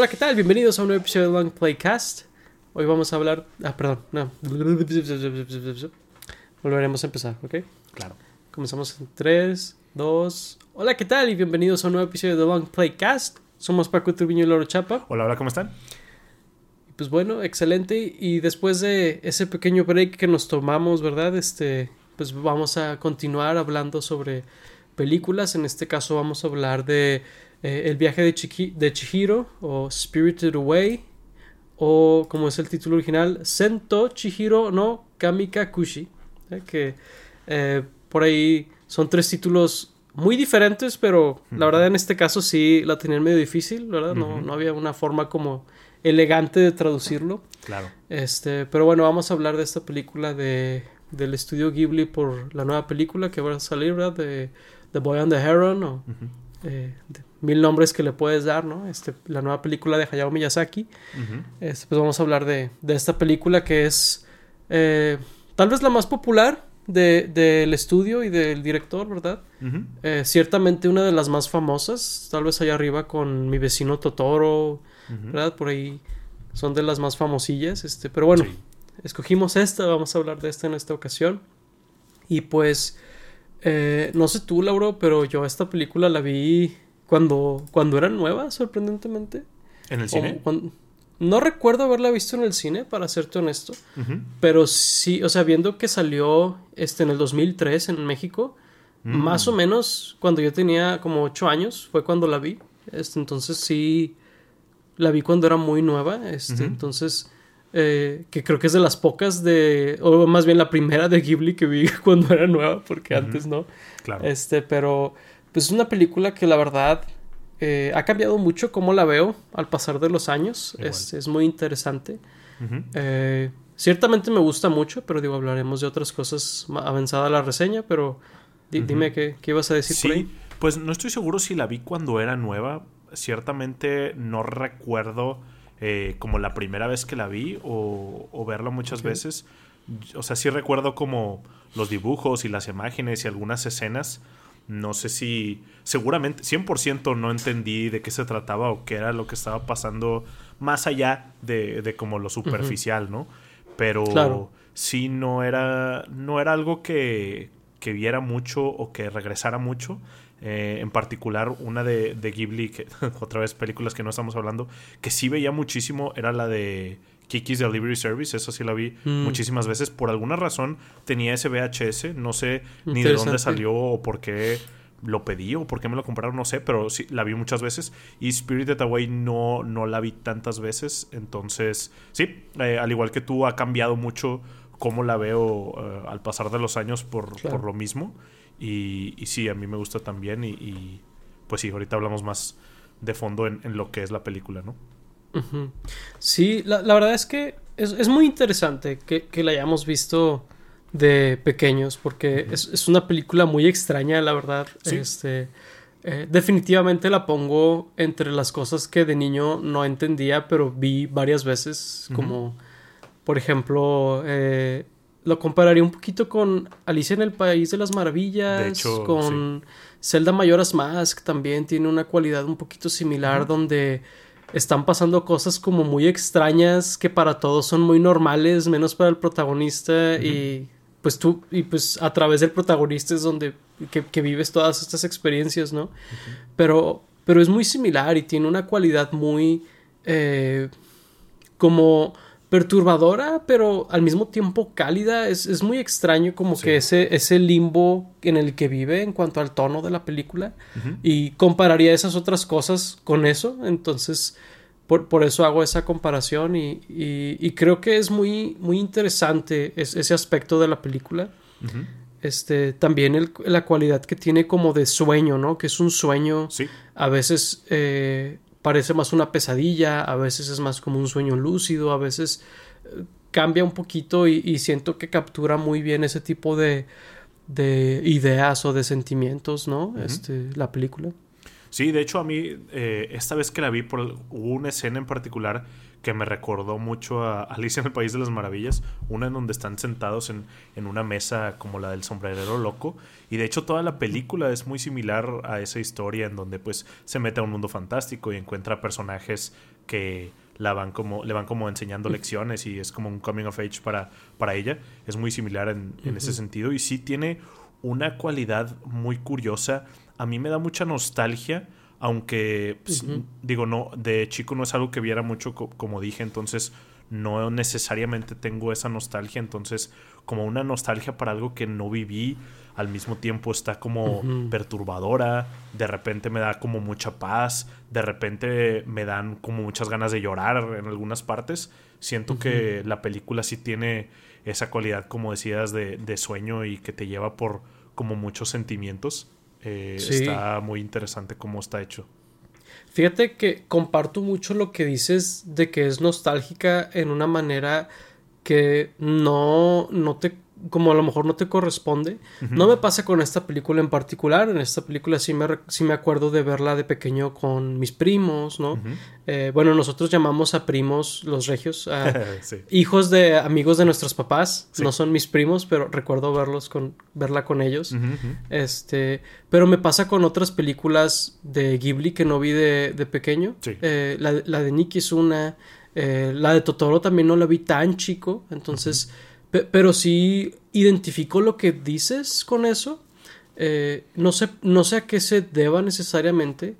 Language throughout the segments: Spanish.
Hola, ¿qué tal? Bienvenidos a un nuevo episodio de Long Playcast. Hoy vamos a hablar. Ah, perdón, no. Volveremos a empezar, ¿ok? Claro. Comenzamos en 3, 2. Hola, ¿qué tal? Y bienvenidos a un nuevo episodio de Long Playcast. Somos Paco Turbiño y Loro Chapa. Hola, hola, ¿cómo están? Pues bueno, excelente. Y después de ese pequeño break que nos tomamos, ¿verdad? Este, pues vamos a continuar hablando sobre películas. En este caso vamos a hablar de eh, El viaje de, Chiki- de Chihiro o Spirited Away o como es el título original, Sento Chihiro no Kamikakushi. ¿eh? Que eh, por ahí son tres títulos muy diferentes, pero la verdad en este caso sí la tenían medio difícil, ¿verdad? No, no había una forma como elegante de traducirlo. Claro. Este, pero bueno, vamos a hablar de esta película de, del estudio Ghibli por la nueva película que va a salir, ¿verdad? De The Boy and the Heron o eh, de mil nombres que le puedes dar, ¿no? Este, la nueva película de Hayao Miyazaki. Este, pues vamos a hablar de, de esta película que es eh, tal vez la más popular de- del estudio y del director, ¿verdad? Eh, ciertamente una de las más famosas, tal vez allá arriba con mi vecino Totoro. ¿verdad? Por ahí son de las más famosillas, este, pero bueno, Sí. escogimos esta, vamos a hablar de esta en esta ocasión. Y pues, eh, no sé tú, Lauro, pero yo esta película la vi cuando, cuando era nueva, sorprendentemente. ¿En el O cine? no recuerdo haberla visto en el cine, para serte honesto, pero sí, o sea, viendo que salió este, en el 2003 en México, Mm. más o menos cuando yo tenía como 8 años fue cuando la vi. Este, entonces sí, la vi cuando era muy nueva. Este. Entonces, eh, que creo que es de las pocas de, o más bien la primera de Ghibli que vi cuando era nueva, porque antes no. Claro. Este, pero pues es una película que la verdad eh, ha cambiado mucho cómo la veo al pasar de los años. Es, es muy interesante. Eh, ciertamente me gusta mucho, pero digo, hablaremos de otras cosas avanzada la reseña, pero di- dime qué, qué ibas a decir por ahí. Pues no estoy seguro si la vi cuando era nueva. Ciertamente no recuerdo eh, como la primera vez que la vi o, o verla muchas veces. O sea, sí recuerdo como los dibujos y las imágenes y algunas escenas. No sé si, seguramente, 100% no entendí de qué se trataba o qué era lo que estaba pasando más allá de, de como lo superficial, ¿no? Pero Claro. sí no era, no era algo que, que viera mucho o que regresara mucho. Eh, en particular, una de, de Ghibli, que, otra vez películas que no estamos hablando, que sí veía muchísimo, era la de Kiki's Delivery Service. Esa sí la vi Mm. muchísimas veces. Por alguna razón tenía ese VHS, no sé ni de dónde salió o por qué lo pedí o por qué me lo compraron, no sé, pero sí la vi muchas veces. Y Spirited Away no, no la vi tantas veces. Entonces, sí, eh, al igual que tú, ha cambiado mucho cómo la veo eh, al pasar de los años por, Claro. por lo mismo. Y, y sí, a mí me gusta también. Y, y, pues sí, ahorita hablamos más de fondo en, en lo que es la película, ¿no? Sí, la, la verdad es que es, es muy interesante que, que la hayamos visto de pequeños, porque es, es una película muy extraña, la verdad. Sí. Este, eh, definitivamente la pongo entre las cosas que de niño no entendía, pero vi varias veces, como, por ejemplo, eh, lo compararía un poquito con Alicia en el País de las Maravillas, De hecho, con Zelda Majora's Mask, también tiene una cualidad un poquito similar, donde están pasando cosas como muy extrañas que para todos son muy normales, menos para el protagonista y pues tú y pues a través del protagonista es donde que, que vives todas estas experiencias, ¿no? Pero pero es muy similar y tiene una cualidad muy eh, como perturbadora, pero al mismo tiempo cálida. Es, es muy extraño como Sí. que ese, ese limbo en el que vive en cuanto al tono de la película. Y compararía esas otras cosas con eso. Entonces, por, por eso hago esa comparación. Y, y- y creo que es muy, muy interesante es- ese aspecto de la película. Este, también el- la cualidad que tiene como de sueño, ¿no? Que es un sueño Sí, a veces eh, parece más una pesadilla, a veces es más como un sueño lúcido, a veces eh, cambia un poquito y, y siento que captura muy bien ese tipo de, de ideas o de sentimientos, ¿no? Este, la película. Sí, de hecho a mí, eh, esta vez que la vi, por, hubo una escena en particular que me recordó mucho a Alicia en el País de las Maravillas, una en donde están sentados en, en una mesa como la del sombrerero loco, y de hecho toda la película es muy similar a esa historia en donde pues se mete a un mundo fantástico y encuentra personajes que la van como, le van como enseñando lecciones y es como un coming of age para, para ella. Es muy similar en, en ese sentido y sí tiene una cualidad muy curiosa. A mí me da mucha nostalgia, aunque pues, digo, no, de chico no es algo que viera mucho, como dije, entonces no necesariamente tengo esa nostalgia, entonces como una nostalgia para algo que no viví, al mismo tiempo está como perturbadora, de repente me da como mucha paz, de repente me dan como muchas ganas de llorar en algunas partes. Siento que la película sí tiene esa cualidad, como decías, de, de sueño y que te lleva por como muchos sentimientos. Eh, está muy interesante cómo está hecho. Fíjate que comparto mucho lo que dices de que es nostálgica en una manera que no, no te como a lo mejor no te corresponde. No me pasa con esta película en particular. En esta película sí me, sí me acuerdo de verla de pequeño con mis primos, ¿no? Eh, bueno, nosotros llamamos a primos los regios, hijos de amigos de nuestros papás. No son mis primos, pero recuerdo verlos con, verla con ellos. Este, pero me pasa con otras películas de Ghibli que no vi de, de pequeño. Eh, la, la, de Nikki es una. Eh, la de Totoro también no la vi tan chico. Entonces pero sí identifico lo que dices con eso. Eh, no, sé, no sé a qué se deba necesariamente.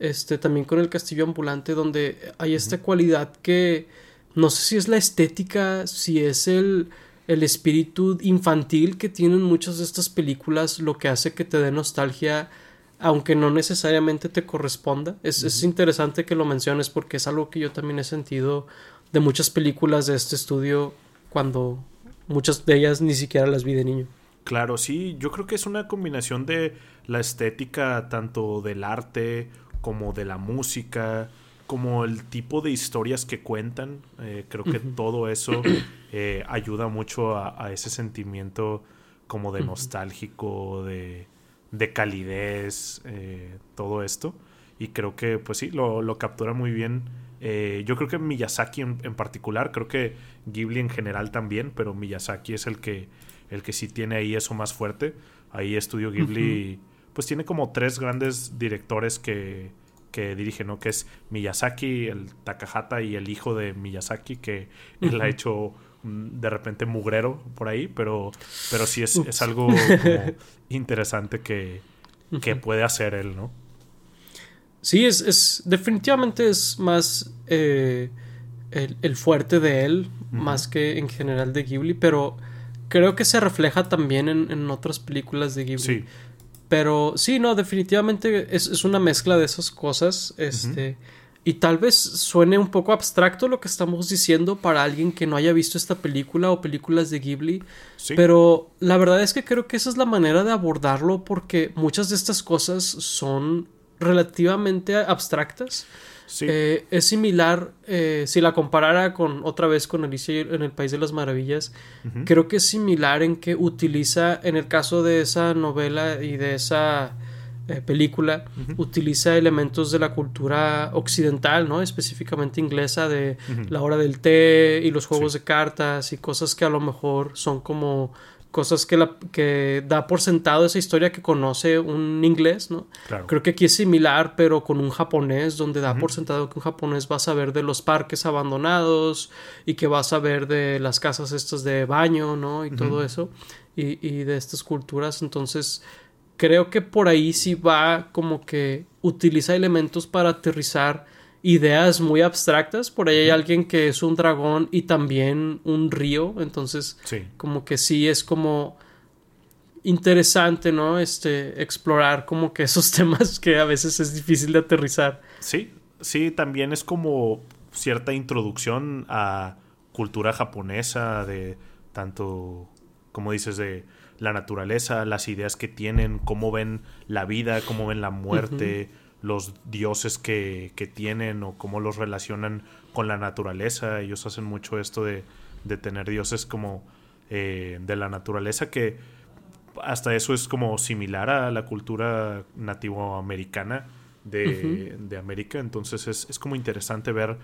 Este, también con el castillo ambulante, donde hay esta cualidad que no sé si es la estética, si es el, el espíritu infantil que tienen muchas de estas películas, lo que hace que te dé nostalgia, aunque no necesariamente te corresponda. Es, es interesante que lo menciones porque es algo que yo también he sentido de muchas películas de este estudio cuando Muchas de ellas ni siquiera las vi de niño. Claro, sí, yo creo que es una combinación de la estética tanto del arte como de la música, como el tipo de historias que cuentan. Eh, creo que todo eso eh, ayuda mucho a, ese sentimiento como de nostálgico, de, de calidez, eh, todo esto. Y creo que, pues sí, lo, lo captura muy bien eh, yo creo que Miyazaki en, particular, creo que Ghibli en general también, pero Miyazaki es el que, el que sí tiene ahí eso más fuerte. Ahí Estudio Ghibli, pues tiene como tres grandes directores que, que dirigen, ¿no? Que es Miyazaki, el Takahata y el hijo de Miyazaki, que él ha hecho de repente mugrero por ahí, pero, pero sí es, es algo interesante que, que puede hacer él, ¿no? Sí, es, es definitivamente es más eh, el, fuerte de él, más que en general de Ghibli, pero creo que se refleja también en, otras películas de Ghibli. Sí. Pero sí, no, definitivamente es, una mezcla de esas cosas. Este. Y tal vez suene un poco abstracto lo que estamos diciendo para alguien que no haya visto esta película o películas de Ghibli. Pero la verdad es que creo que esa es la manera de abordarlo porque muchas de estas cosas son relativamente abstractas. Eh, es similar, eh, si la comparara con otra vez con Alicia en el País de las Maravillas, creo que es similar en que utiliza, en el caso de esa novela y de esa eh, película, utiliza elementos de la cultura occidental, ¿no? Específicamente inglesa, de la hora del té y los juegos de cartas y cosas que a lo mejor son como cosas que, la, que da por sentado esa historia que conoce un inglés, ¿no? Creo que aquí es similar, pero con un japonés, donde da por sentado que un japonés va a saber de los parques abandonados y que va a saber de las casas estas de baño, ¿no? Y todo eso, y, y de estas culturas. Entonces, creo que por ahí sí va como que utiliza elementos para aterrizar ideas muy abstractas. Por ahí hay alguien que es un dragón y también un río. Entonces, como que sí es como interesante, ¿no? Este, explorar como que esos temas que a veces es difícil de aterrizar. Sí, sí, también es como cierta introducción a cultura japonesa de tanto, como dices, de la naturaleza, las ideas que tienen, cómo ven la vida, cómo ven la muerte los dioses que, que, tienen o cómo los relacionan con la naturaleza. Ellos hacen mucho esto de, de tener dioses como eh, de la naturaleza que hasta eso es como similar a la cultura nativoamericana de, de América. Entonces es, es, como interesante ver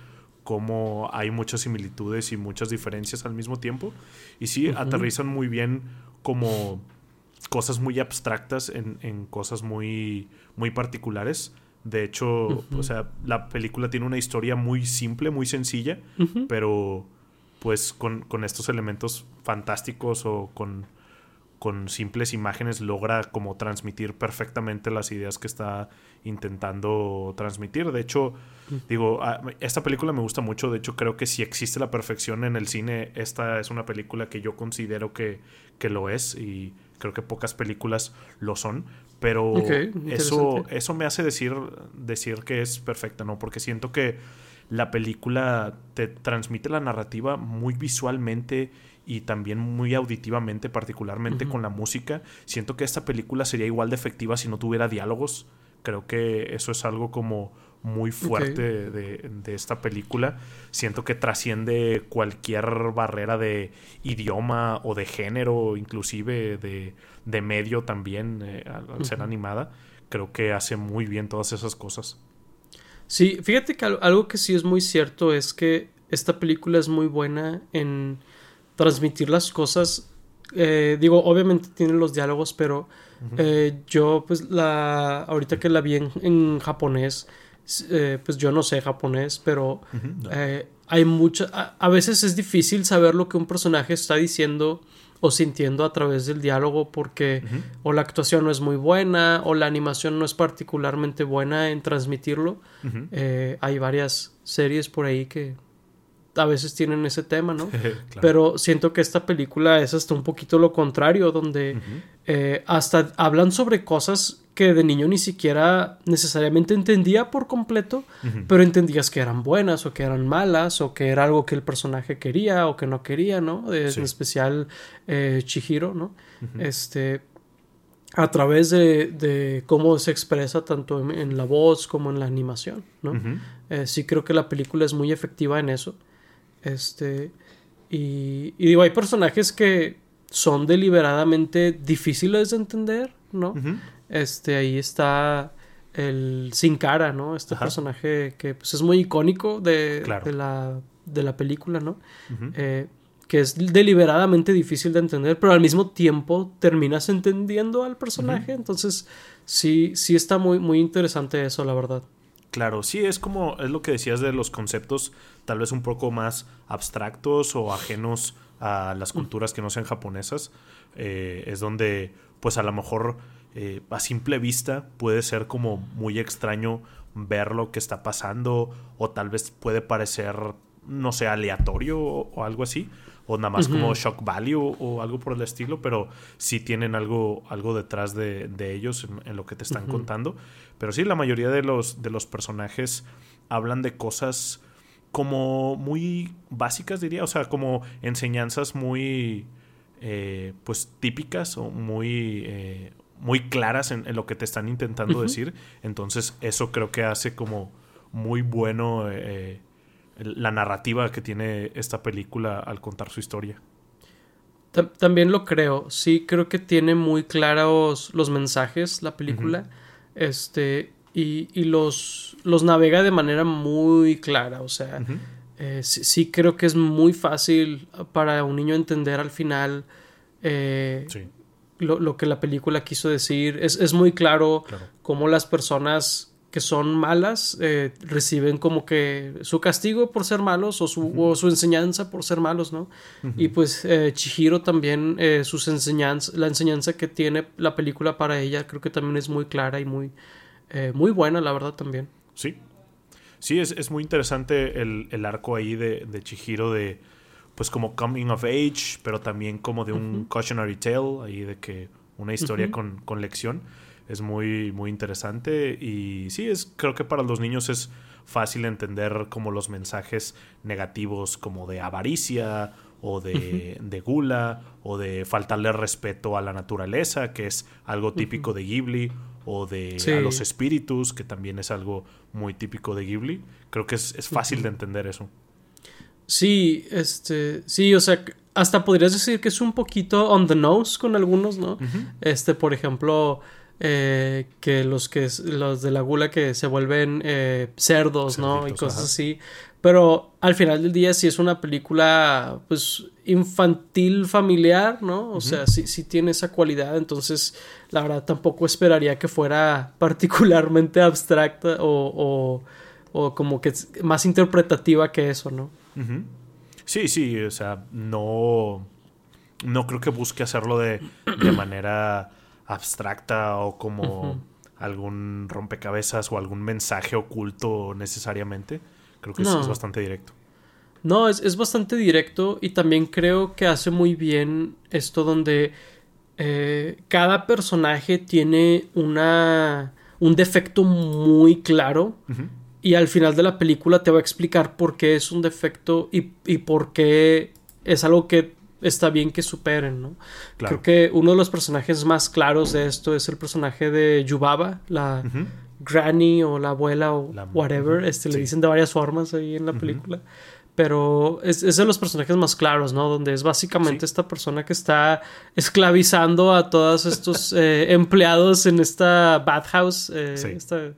cómo hay muchas similitudes y muchas diferencias al mismo tiempo. Y sí, aterrizan muy bien como cosas muy abstractas en, en cosas muy, muy particulares De hecho, o sea, la película tiene una historia muy simple, muy sencilla, pero pues con, con, estos elementos fantásticos o con, con simples imágenes logra como transmitir perfectamente las ideas que está intentando transmitir. De hecho, digo, esta película me gusta mucho. De hecho, creo que si existe la perfección en el cine, esta es una película que yo considero que, que lo es y creo que pocas películas lo son. Pero eso, eso me hace decir, decir que es perfecta, ¿no? Porque siento que la película te transmite la narrativa muy visualmente y también muy auditivamente, particularmente con la música. Siento que esta película sería igual de efectiva si no tuviera diálogos. Creo que eso es algo como muy fuerte de, esta película. Siento que trasciende cualquier barrera de idioma o de género, inclusive de, de medio también, eh, al, ser animada. Creo que hace muy bien todas esas cosas. Sí, fíjate que algo que sí es muy cierto es que esta película es muy buena en transmitir las cosas. Eh, digo, obviamente tiene los diálogos, pero eh, yo, pues, la. Ahorita que la vi en japonés, eh, pues yo no sé japonés, pero eh, hay mucho, a, veces es difícil saber lo que un personaje está diciendo o sintiendo a través del diálogo porque o la actuación no es muy buena o la animación no es particularmente buena en transmitirlo. Eh, hay varias series por ahí que a veces tienen ese tema, ¿no? Pero siento que esta película es hasta un poquito lo contrario, donde hasta hablan sobre cosas que de niño ni siquiera necesariamente entendía por completo, pero entendías que eran buenas o que eran malas o que era algo que el personaje quería o que no quería, ¿no? En especial eh, Chihiro, ¿no? Este, a través de, cómo se expresa tanto en, la voz como en la animación, ¿no? Eh, sí creo que la película es muy efectiva en eso. Este, y, y digo, hay personajes que son deliberadamente difíciles de entender, ¿no? Este, ahí está el Sin Cara, ¿no? Este personaje que pues, es muy icónico de, de, la, de la película, ¿no? Eh, que es deliberadamente difícil de entender, pero al mismo tiempo terminas entendiendo al personaje. Entonces, sí, sí está muy, muy interesante eso, la verdad. Claro, sí, es como, es lo que decías de los conceptos tal vez un poco más abstractos o ajenos a las culturas que no sean japonesas. Eh, es donde, pues a lo mejor eh, a simple vista puede ser como muy extraño ver lo que está pasando o tal vez puede parecer, no sé, aleatorio o, algo así o nada más como shock value o, algo por el estilo, pero sí tienen algo, algo detrás de, ellos en, lo que te están contando. Pero sí, la mayoría de los, de los personajes hablan de cosas como muy básicas, diría, o sea, como enseñanzas muy, eh, pues, típicas o muy, eh, muy claras en, lo que te están intentando decir. Entonces, eso creo que hace como muy bueno eh, la narrativa que tiene esta película al contar su historia. También lo creo, sí, creo que tiene muy claros los mensajes la película. Este, y, y, los, los navega de manera muy clara, o sea, eh, sí, creo que es muy fácil para un niño entender al final eh, sí lo, que la película quiso decir. Es, muy claro, cómo las personas que son malas eh, reciben como que su castigo por ser malos o su, su enseñanza por ser malos, ¿no? Y pues eh, Chihiro también, eh, sus enseñanzas, la enseñanza que tiene la película para ella creo que también es muy clara y muy, muy buena, la verdad también. Sí, sí, es, muy interesante el, arco ahí de, de Chihiro de pues como coming of age, pero también como de un cautionary tale, ahí de que una historia con, lección. Es muy, muy interesante y sí, es, creo que para los niños es fácil entender como los mensajes negativos como de avaricia o de, de, gula o de faltarle respeto a la naturaleza, que es algo típico de Ghibli, o de a los espíritus, que también es algo muy típico de Ghibli. Creo que es, es fácil de entender eso. Sí, este, sí, o sea, hasta podrías decir que es un poquito on the nose con algunos, ¿no? Este, por ejemplo, eh, que los que los de la gula que se vuelven eh, cerdos, ¿no? Y cosas así. Pero al final del día sí es una película pues infantil familiar, ¿no? O sea, sí, sí tiene esa cualidad. Entonces, la verdad tampoco esperaría que fuera particularmente abstracta o, o, como que más interpretativa que eso, ¿no? Sí, sí, o sea, no, no creo que busque hacerlo de, de manera abstracta o como algún rompecabezas o algún mensaje oculto necesariamente. Creo que es bastante directo. No, es, es, bastante directo y también creo que hace muy bien esto donde eh, cada personaje tiene una, un defecto muy claro y al final de la película te va a explicar por qué es un defecto y, y por qué es algo que está bien que superen, ¿no? Creo que uno de los personajes más claros de esto es el personaje de Yubaba, la granny o la abuela o whatever, este, le dicen de varias formas ahí en la película. Pero es, de los personajes más claros, ¿no? Donde es básicamente esta persona que está esclavizando a todos estos eh, empleados en esta bathhouse, eh, esta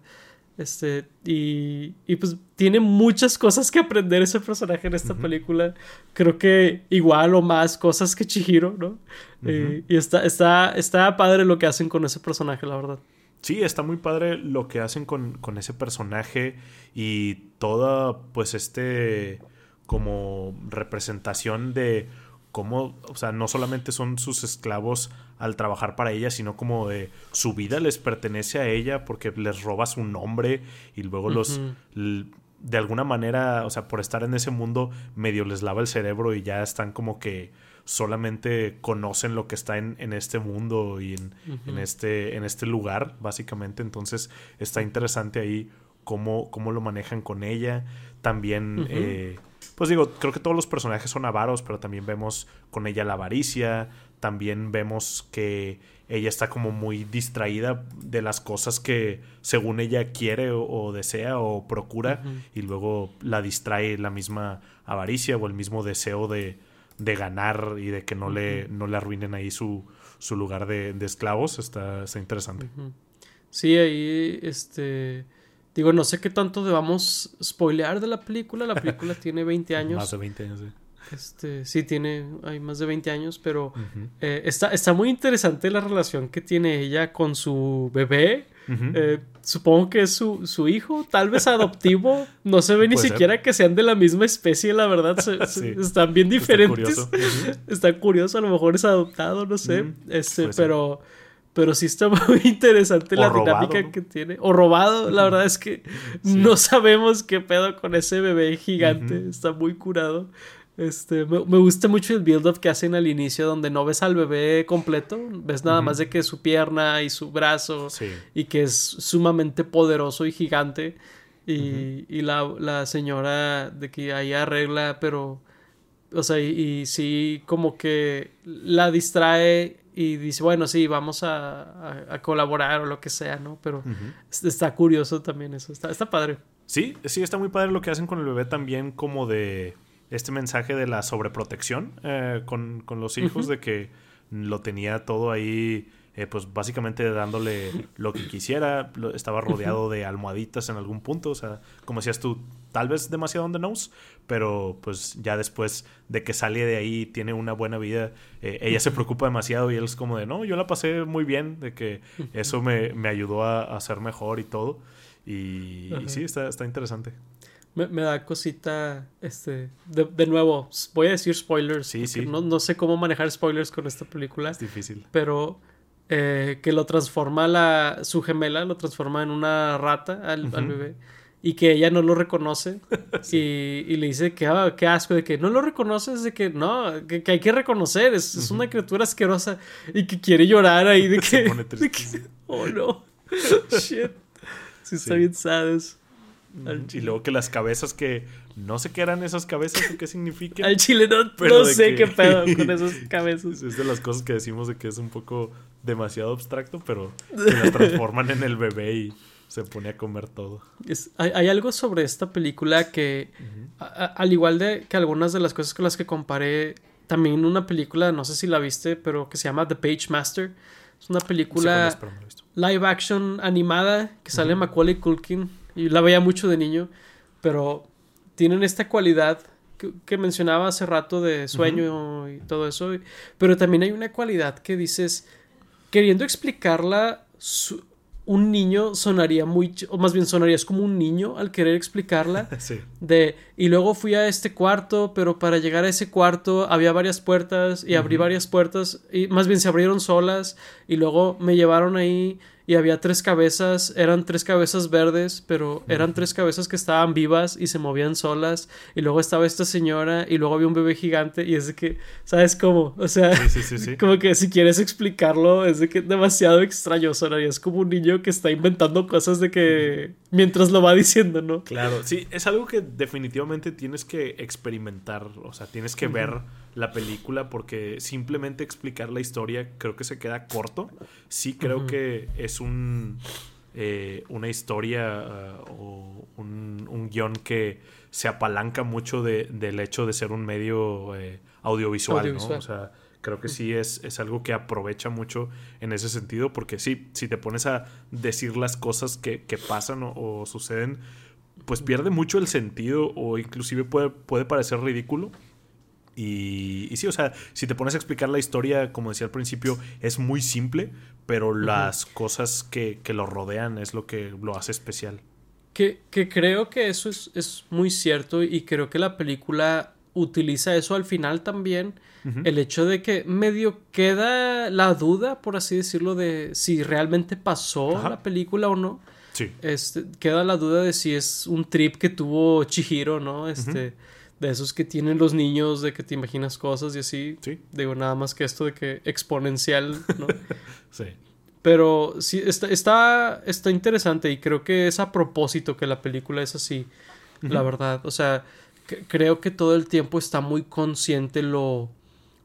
este, y, y, pues tiene muchas cosas que aprender ese personaje en esta película. Creo que igual o más cosas que Chihiro, ¿no? Eh, y está, está, está padre lo que hacen con ese personaje, la verdad. Sí, está muy padre lo que hacen con, con ese personaje y toda, pues, este como representación de cómo, o sea, no solamente son sus esclavos al trabajar para ella, sino como de su vida les pertenece a ella porque les roba su nombre y luego los de alguna manera, o sea, por estar en ese mundo medio les lava el cerebro y ya están como que solamente conocen lo que está en, en este mundo y en, en, este, en este lugar, básicamente. Entonces está interesante ahí cómo, cómo lo manejan con ella. También pues digo, creo que todos los personajes son avaros, pero también vemos con ella la avaricia, también vemos que ella está como muy distraída de las cosas que según ella quiere o, desea o procura y luego la distrae la misma avaricia o el mismo deseo de, de ganar y de que no, le, no le arruinen ahí su, su lugar de, de esclavos. Está, está interesante. Sí, ahí este Digo, no sé qué tanto debamos spoilear de la película. La película tiene 20 años. Más de 20 años, sí. Este, sí, tiene, hay más de 20 años, pero eh, está, está muy interesante la relación que tiene ella con su bebé. Eh, supongo que es su, su, hijo, tal vez adoptivo. No se ve ni siquiera que sean de la misma especie, la verdad. están bien diferentes. Está curioso. está curioso. a lo mejor es adoptado, no sé. este, pero. Pero sí está muy interesante la dinámica que tiene. O robado, la verdad es que no sabemos qué pedo con ese bebé gigante. Está muy curado. Este, me, gusta mucho el build-up que hacen al inicio, donde no ves al bebé completo, ves nada más de que su pierna y su brazo, y que es sumamente poderoso y gigante. Y, y la, la, señora de que ahí arregla, pero, o sea, y, y sí, como que la distrae y dice, bueno, sí, vamos a, colaborar o lo que sea, ¿no? Pero está curioso también eso, está, está padre. Sí, sí, está muy padre lo que hacen con el bebé también, como de este mensaje de la sobreprotección eh, con, los hijos, de que lo tenía todo ahí eh, pues básicamente dándole lo que quisiera. Estaba rodeado de almohaditas en algún punto. O sea, como decías tú, tal vez demasiado on the nose, pero pues ya después de que sale de ahí tiene una buena vida, eh, ella se preocupa demasiado y él es como de, no, yo la pasé muy bien, de que eso me, me ayudó a, a, ser mejor y todo. Y, sí, está, está interesante. Me, me, da cosita, este, de, de, nuevo, voy a decir spoilers. Sí, sí. No, no sé cómo manejar spoilers con esta película. Es difícil. Pero eh, que lo transforma la, su gemela, lo transforma en una rata al, bebé y que ella no lo reconoce y, le dice que ah, qué asco de que no lo reconoces de que no que, hay que reconocer es, una criatura asquerosa y que quiere llorar ahí de que, oh no shit sí, está bien sad y luego que las cabezas que no sé qué eran esas cabezas o qué significan. Al chile no, sé qué pedo con esas cabezas. Es de las cosas que decimos de que es un poco demasiado abstracto, pero que las transforman en el bebé y se pone a comer todo. hay, algo sobre esta película que, al igual de que algunas de las cosas con las que comparé, también una película, no sé si la viste, pero que se llama The Page Master Es una película live action animada que sale Macaulay Culkin. Y la veía mucho de niño. Pero tienen esta cualidad que, mencionaba hace rato de sueño y todo eso. Pero también hay una cualidad que dices, queriendo explicarla, un niño sonaría muy, o más bien sonarías como un niño al querer explicarla. sí. De, y luego fui a este cuarto, pero para llegar a ese cuarto había varias puertas y abrí varias puertas y más bien se abrieron solas y luego me llevaron ahí y había tres cabezas, eran tres cabezas verdes, pero eran tres cabezas que estaban vivas y se movían solas, y luego estaba esta señora, y luego había un bebé gigante, y es de que, ¿sabes cómo? O sea, como que si quieres explicarlo, es de que es demasiado extraño, sonaría, es como un niño que está inventando cosas de que mientras lo va diciendo, ¿no? Claro, sí, es algo que definitivamente tienes que experimentar, o sea, tienes que ver la película porque simplemente explicar la historia creo que se queda corto. Sí creo que es un eh, una historia uh, o un, un, guion que se apalanca mucho de, del hecho de ser un medio eh, audiovisual, ¿no? O sea, creo que sí es, es, algo que aprovecha mucho en ese sentido porque sí, si te pones a decir las cosas que, que pasan o, o, suceden, pues pierde mucho el sentido o inclusive puede, puede parecer ridículo y, sí, o sea, si te pones a explicar la historia, como decía al principio, es muy simple, pero las cosas que, lo rodean es lo que lo hace especial. Que, creo que eso es, muy cierto y creo que la película utiliza eso al final también. El hecho de que medio queda la duda, por así decirlo, de si realmente pasó la película o no. Sí. Este, queda la duda de si es un trip que tuvo Chihiro, ¿no? Este de esos que tienen los niños, de que te imaginas cosas y así. Sí. Digo, nada más que esto de que exponencial, ¿no? sí. Pero sí, está, está, está interesante y creo que es a propósito que la película es así, la verdad. O sea, creo que todo el tiempo está muy consciente lo,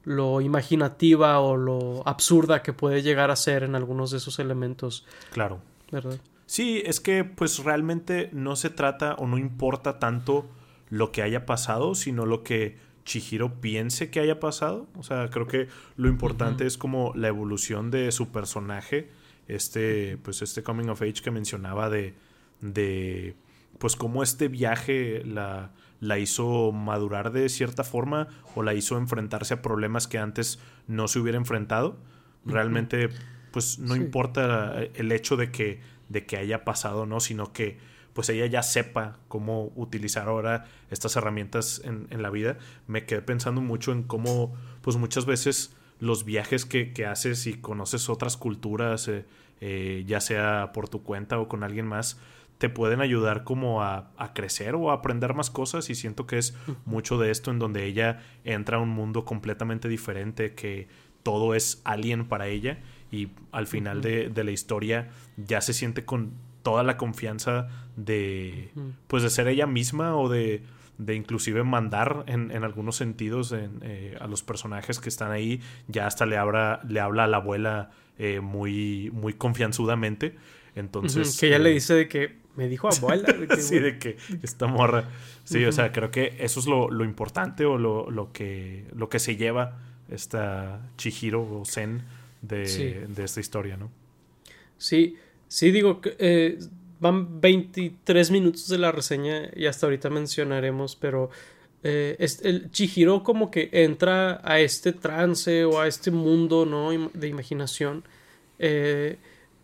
lo imaginativa o lo absurda que puede llegar a ser en algunos de esos elementos. Claro. ¿Verdad? Sí, es que pues realmente no se trata o no importa tanto lo que haya pasado, sino lo que Chihiro piense que haya pasado. O sea, creo que lo importante es como la evolución de su personaje. Este, pues este coming of age que mencionaba de, de pues cómo este viaje la, la hizo madurar de cierta forma o la hizo enfrentarse a problemas que antes no se hubiera enfrentado. Realmente, pues no importa el hecho de que, de que haya pasado, ¿no? Sino que pues ella ya sepa cómo utilizar ahora estas herramientas en, la vida. Me quedé pensando mucho en cómo, pues muchas veces los viajes que, haces y conoces otras culturas, eh, eh, ya sea por tu cuenta o con alguien más, te pueden ayudar como a, crecer o a aprender más cosas. Y siento que es mucho de esto en donde ella entra a un mundo completamente diferente, que todo es alien para ella. Y al final de, de la historia ya se siente con toda la confianza de, pues, de ser ella misma o de, de inclusive mandar en, en algunos sentidos eh, a los personajes que están ahí. Ya hasta le, habla, le habla a la abuela eh, muy, muy confianzudamente. Entonces... Que ella le eh, dice de que me dijo abuela. sí, de que esta morra. Sí, o sea, creo que eso es lo, lo importante o lo, lo, que, lo que se lleva esta Chihiro o Zen de, de esta historia, ¿no? Sí, Sí, digo, que eh, van 23 minutos de la reseña y hasta ahorita mencionaremos, pero eh, el Chihiro como que entra a este trance o a este mundo, ¿no? De imaginación. Eh,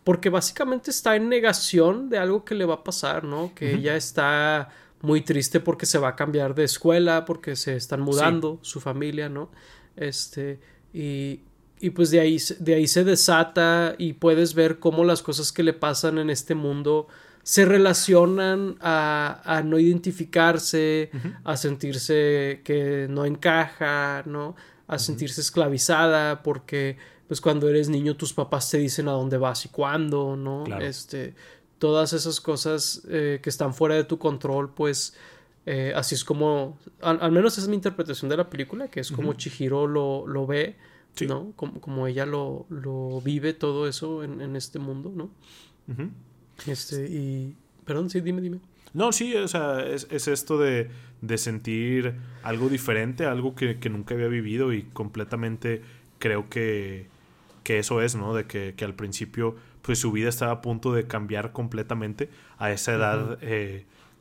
porque básicamente está en negación de algo que le va a pasar, ¿no? Que ella está muy triste porque se va a cambiar de escuela, porque se están mudando su familia, ¿no? Este, y, y pues de ahí, de ahí se desata y puedes ver cómo las cosas que le pasan en este mundo se relacionan a, no identificarse, a sentirse que no encaja, ¿no? A sentirse esclavizada porque pues cuando eres niño tus papás te dicen a dónde vas y cuándo, ¿no? Este, todas esas cosas eh, que están fuera de tu control, pues eh, así es como, al, menos esa es mi interpretación de la película, que es como Chihiro lo, lo ve ¿no? Como, como, ella lo, lo vive todo eso en, en este mundo, ¿no? Este, y... Perdón, sí, dime, dime. No, sí, o sea, es, es esto de, de, sentir algo diferente, algo que, que, nunca había vivido y completamente creo que que eso es, ¿no? De que, que, al principio, pues su vida estaba a punto de cambiar completamente a esa edad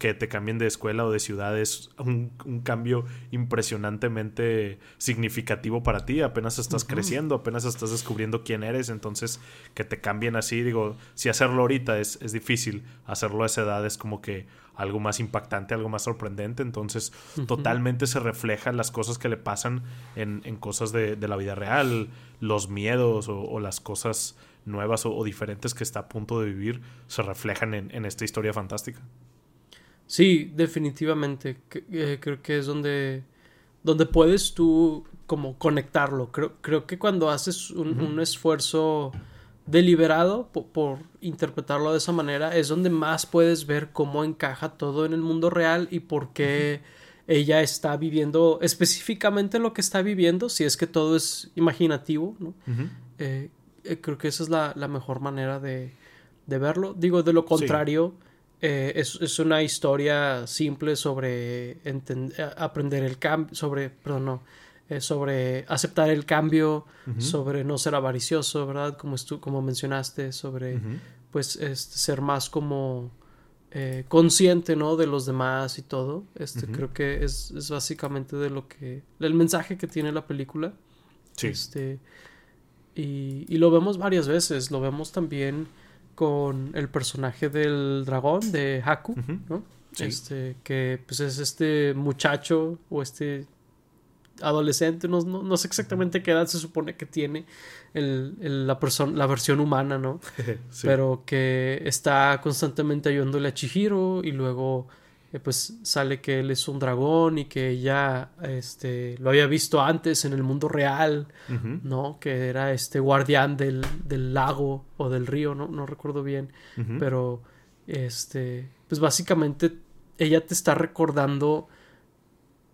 que te cambien de escuela o de ciudad es un, cambio impresionantemente significativo para ti. Apenas estás creciendo, apenas estás descubriendo quién eres, entonces que te cambien así, digo, si hacerlo ahorita es, es difícil, hacerlo a esa edad es como que algo más impactante, algo más sorprendente, entonces totalmente se reflejan las cosas que le pasan en, en cosas de, de, la vida real, los miedos o, las cosas nuevas o, diferentes que está a punto de vivir se reflejan en, en esta historia fantástica. Sí, definitivamente. Eh, creo que es donde, donde puedes tú como conectarlo. Creo, creo que cuando haces un, esfuerzo deliberado por, interpretarlo de esa manera es donde más puedes ver cómo encaja todo en el mundo real y por qué ella está viviendo específicamente lo que está viviendo, si es que todo es imaginativo, ¿no? Eh, eh, creo que esa es la, mejor manera de, verlo. Digo, de lo contrario... Eh, es, una historia simple sobre aprender el cambio, sobre, perdón, no, eh, sobre aceptar el cambio, sobre no ser avaricioso, ¿verdad? Como, como mencionaste, sobre, pues, este, ser más como eh, consciente, ¿no? De los demás y todo. Este, Creo que es, es, básicamente de lo que, el mensaje que tiene la película. Sí. Este, y, y lo vemos varias veces, lo vemos también con el personaje del dragón de Haku, ¿no? Este, que pues es este muchacho o este adolescente, no, no, sé exactamente qué edad se supone que tiene el, la, persona la versión humana, ¿no? Pero que está constantemente ayudándole a Chihiro y luego pues sale que él es un dragón y que ella este, lo había visto antes en el mundo real, ¿no? Que era este guardián del, del, lago o del río, no, no recuerdo bien, pero este, pues básicamente ella te está recordando,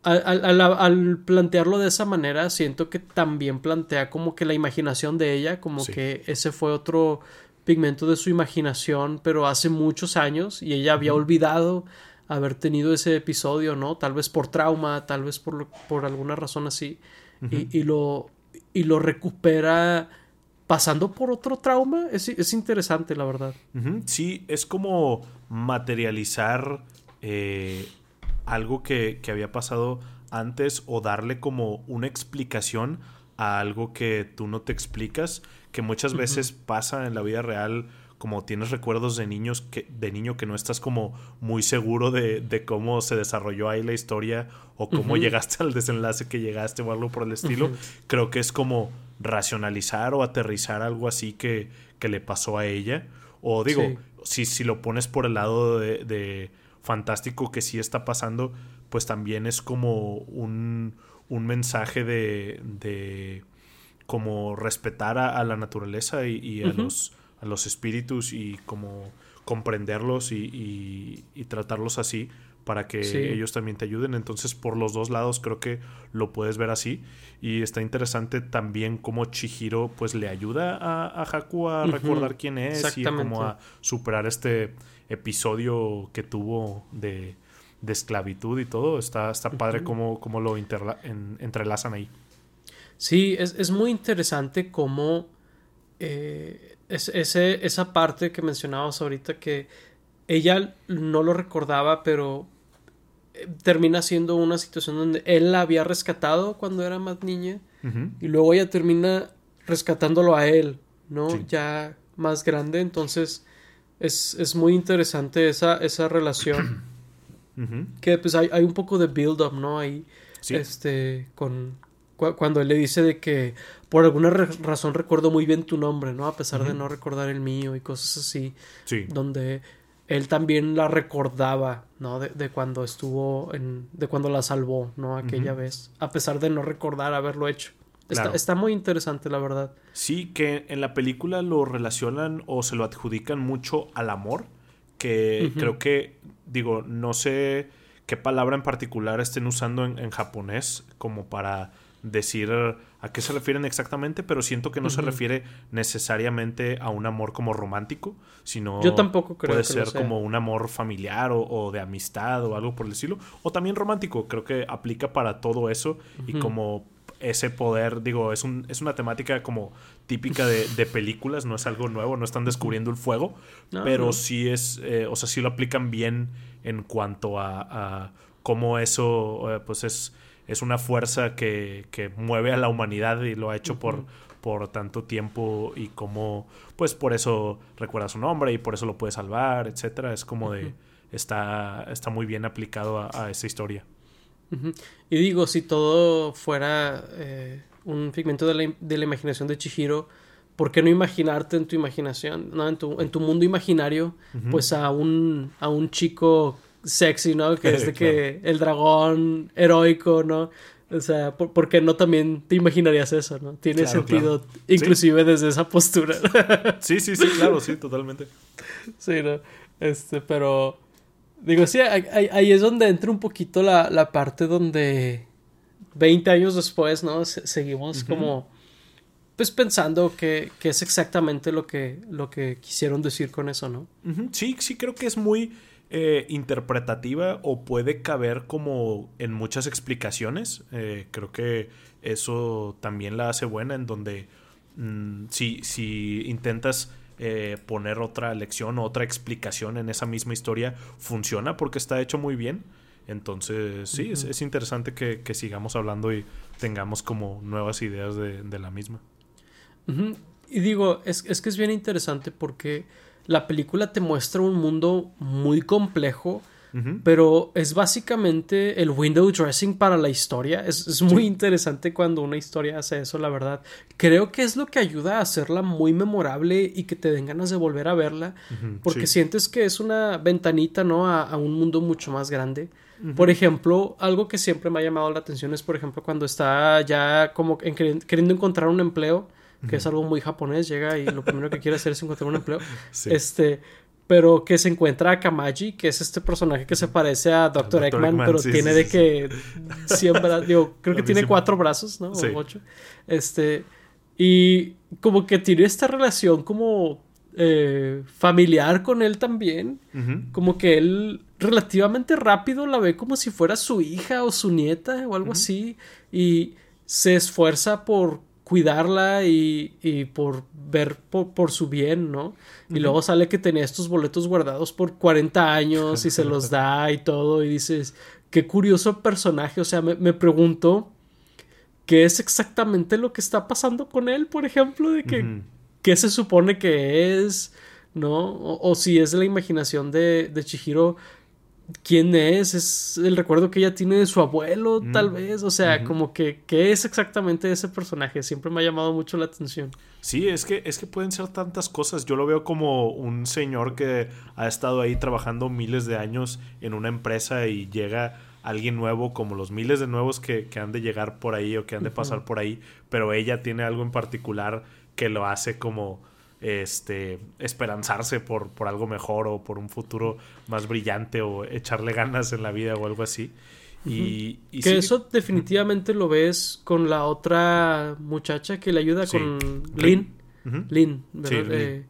al, al, plantearlo de esa manera, siento que también plantea como que la imaginación de ella, como que ese fue otro pigmento de su imaginación, pero hace muchos años y ella había olvidado haber tenido ese episodio, ¿no? Tal vez por trauma, tal vez por, por alguna razón así. y, lo, y lo recupera pasando por otro trauma. Es, interesante, la verdad. Sí, es como materializar eh, algo que, que había pasado antes o darle como una explicación a algo que tú no te explicas, que muchas veces pasa en la vida real como tienes recuerdos de niños que, de niño que no estás como muy seguro de, de cómo se desarrolló ahí la historia o cómo llegaste al desenlace que llegaste o algo por el estilo, creo que es como racionalizar o aterrizar algo así que, que le pasó a ella. O digo, si, si lo pones por el lado de, de, fantástico que sí está pasando, pues también es como un, un mensaje de, de como respetar a, la naturaleza y, a los a los espíritus y como comprenderlos y, y, tratarlos así para que ellos también te ayuden. Entonces, por los dos lados creo que lo puedes ver así. Y está interesante también cómo Chihiro pues le ayuda a, a Haku a recordar quién es y como a superar este episodio que tuvo de, de esclavitud y todo. Está, está padre cómo, cómo, lo entrelazan ahí. Sí, es, es muy interesante cómo eh, es, ese, esa parte que mencionabas ahorita que ella no lo recordaba, pero eh, termina siendo una situación donde él la había rescatado cuando era más niña y luego ella termina rescatándolo a él, ¿no? Ya más grande, entonces es, es muy interesante esa, esa relación. Que pues hay, hay, un poco de build-up, ¿no? Ahí, este, con, cuando él le dice de que por alguna razón recuerdo muy bien tu nombre, ¿no? A pesar de no recordar el mío y cosas así. Sí. Donde él también la recordaba, ¿no? De, cuando estuvo en... de cuando la salvó, ¿no? Aquella vez. A pesar de no recordar haberlo hecho. Está, está, muy interesante, la verdad. Sí, que en la película lo relacionan o se lo adjudican mucho al amor. Que creo que, digo, no sé qué palabra en particular estén usando en japonés como para decir a qué se refieren exactamente, pero siento que no se refiere necesariamente a un amor como romántico, sino Yo tampoco creo puede ser como un amor familiar o, de amistad o algo por el estilo, o también romántico, creo que aplica para todo eso y como ese poder, digo, es, un, es una temática como típica de, de, películas, no es algo nuevo, no están descubriendo el fuego, pero sí es, eh, o sea, sí lo aplican bien en cuanto a, a cómo eso, eh, pues es, es una fuerza que, que, mueve a la humanidad y lo ha hecho por, por tanto tiempo y cómo, pues por eso recuerda su nombre y por eso lo puede salvar, etcétera, es como de, está, está muy bien aplicado a, a esa historia. Y digo, si todo fuera eh, un figmento de la, de la, imaginación de Chihiro, ¿por qué no imaginarte en tu imaginación, ¿no? en, tu, en tu mundo imaginario, pues a un, a un chico sexy, ¿no? Que es de que el dragón heroico, ¿no? O sea, ¿por, qué no también te imaginarías eso, no? Tiene sentido, inclusive desde esa postura. sí, sí, sí, claro, sí, totalmente. Sí, ¿no? Este, pero Digo, sí, ahí, es donde entra un poquito la, la, parte donde 20 años después, ¿no? seguimos como, pues pensando que, que, es exactamente lo que, lo que quisieron decir con eso, ¿no? Sí, sí, creo que es muy eh, interpretativa o puede caber como en muchas explicaciones. Eh, creo que eso también la hace buena, en donde mm, si, si intentas eh, poner otra lección o otra explicación en esa misma historia funciona porque está hecho muy bien. Entonces, sí, es, interesante que, sigamos hablando y tengamos como nuevas ideas de, la misma. Y digo, es, es, que es bien interesante porque la película te muestra un mundo muy complejo pero es básicamente el window dressing para la historia. Es, muy interesante cuando una historia hace eso, la verdad. Creo que es lo que ayuda a hacerla muy memorable y que te den ganas de volver a verla, porque sientes que es una ventanita, ¿no? A, un mundo mucho más grande. Por ejemplo, algo que siempre me ha llamado la atención es, por ejemplo, cuando está ya como queriendo encontrar un empleo, que es algo muy japonés, llega y lo primero que quiere hacer es encontrar un empleo. Este, pero que se encuentra a Kamaji, que es este personaje que se parece a Dr. Eggman, pero tiene de que 100 brazos, digo, creo que tiene cuatro brazos, ¿no? O ocho. Este, y como que tiene esta relación como eh, familiar con él también, como que él relativamente rápido la ve como si fuera su hija o su nieta o algo así, y se esfuerza por cuidarla y, y por ver por, su bien, ¿no? Y luego sale que tenía estos boletos guardados por 40 años y se los da y todo y dices, qué curioso personaje, o sea, me, me pregunto qué es exactamente lo que está pasando con él, por ejemplo, de que, qué se supone que es, ¿no? O, o si es la imaginación de, de Chihiro quién es, es el recuerdo que ella tiene de su abuelo, tal mm. vez, o sea, como que qué es exactamente ese personaje, siempre me ha llamado mucho la atención. Sí, es que es que pueden ser tantas cosas. Yo lo veo como un señor que ha estado ahí trabajando miles de años en una empresa y llega alguien nuevo, como los miles de nuevos que, que han de llegar por ahí o que han de pasar por ahí, pero ella tiene algo en particular que lo hace como este, esperanzarse por, por algo mejor o por un futuro más brillante o echarle ganas en la vida o algo así. Y, que eso definitivamente lo ves con la otra muchacha que le ayuda con Lynn. Lynn, eh,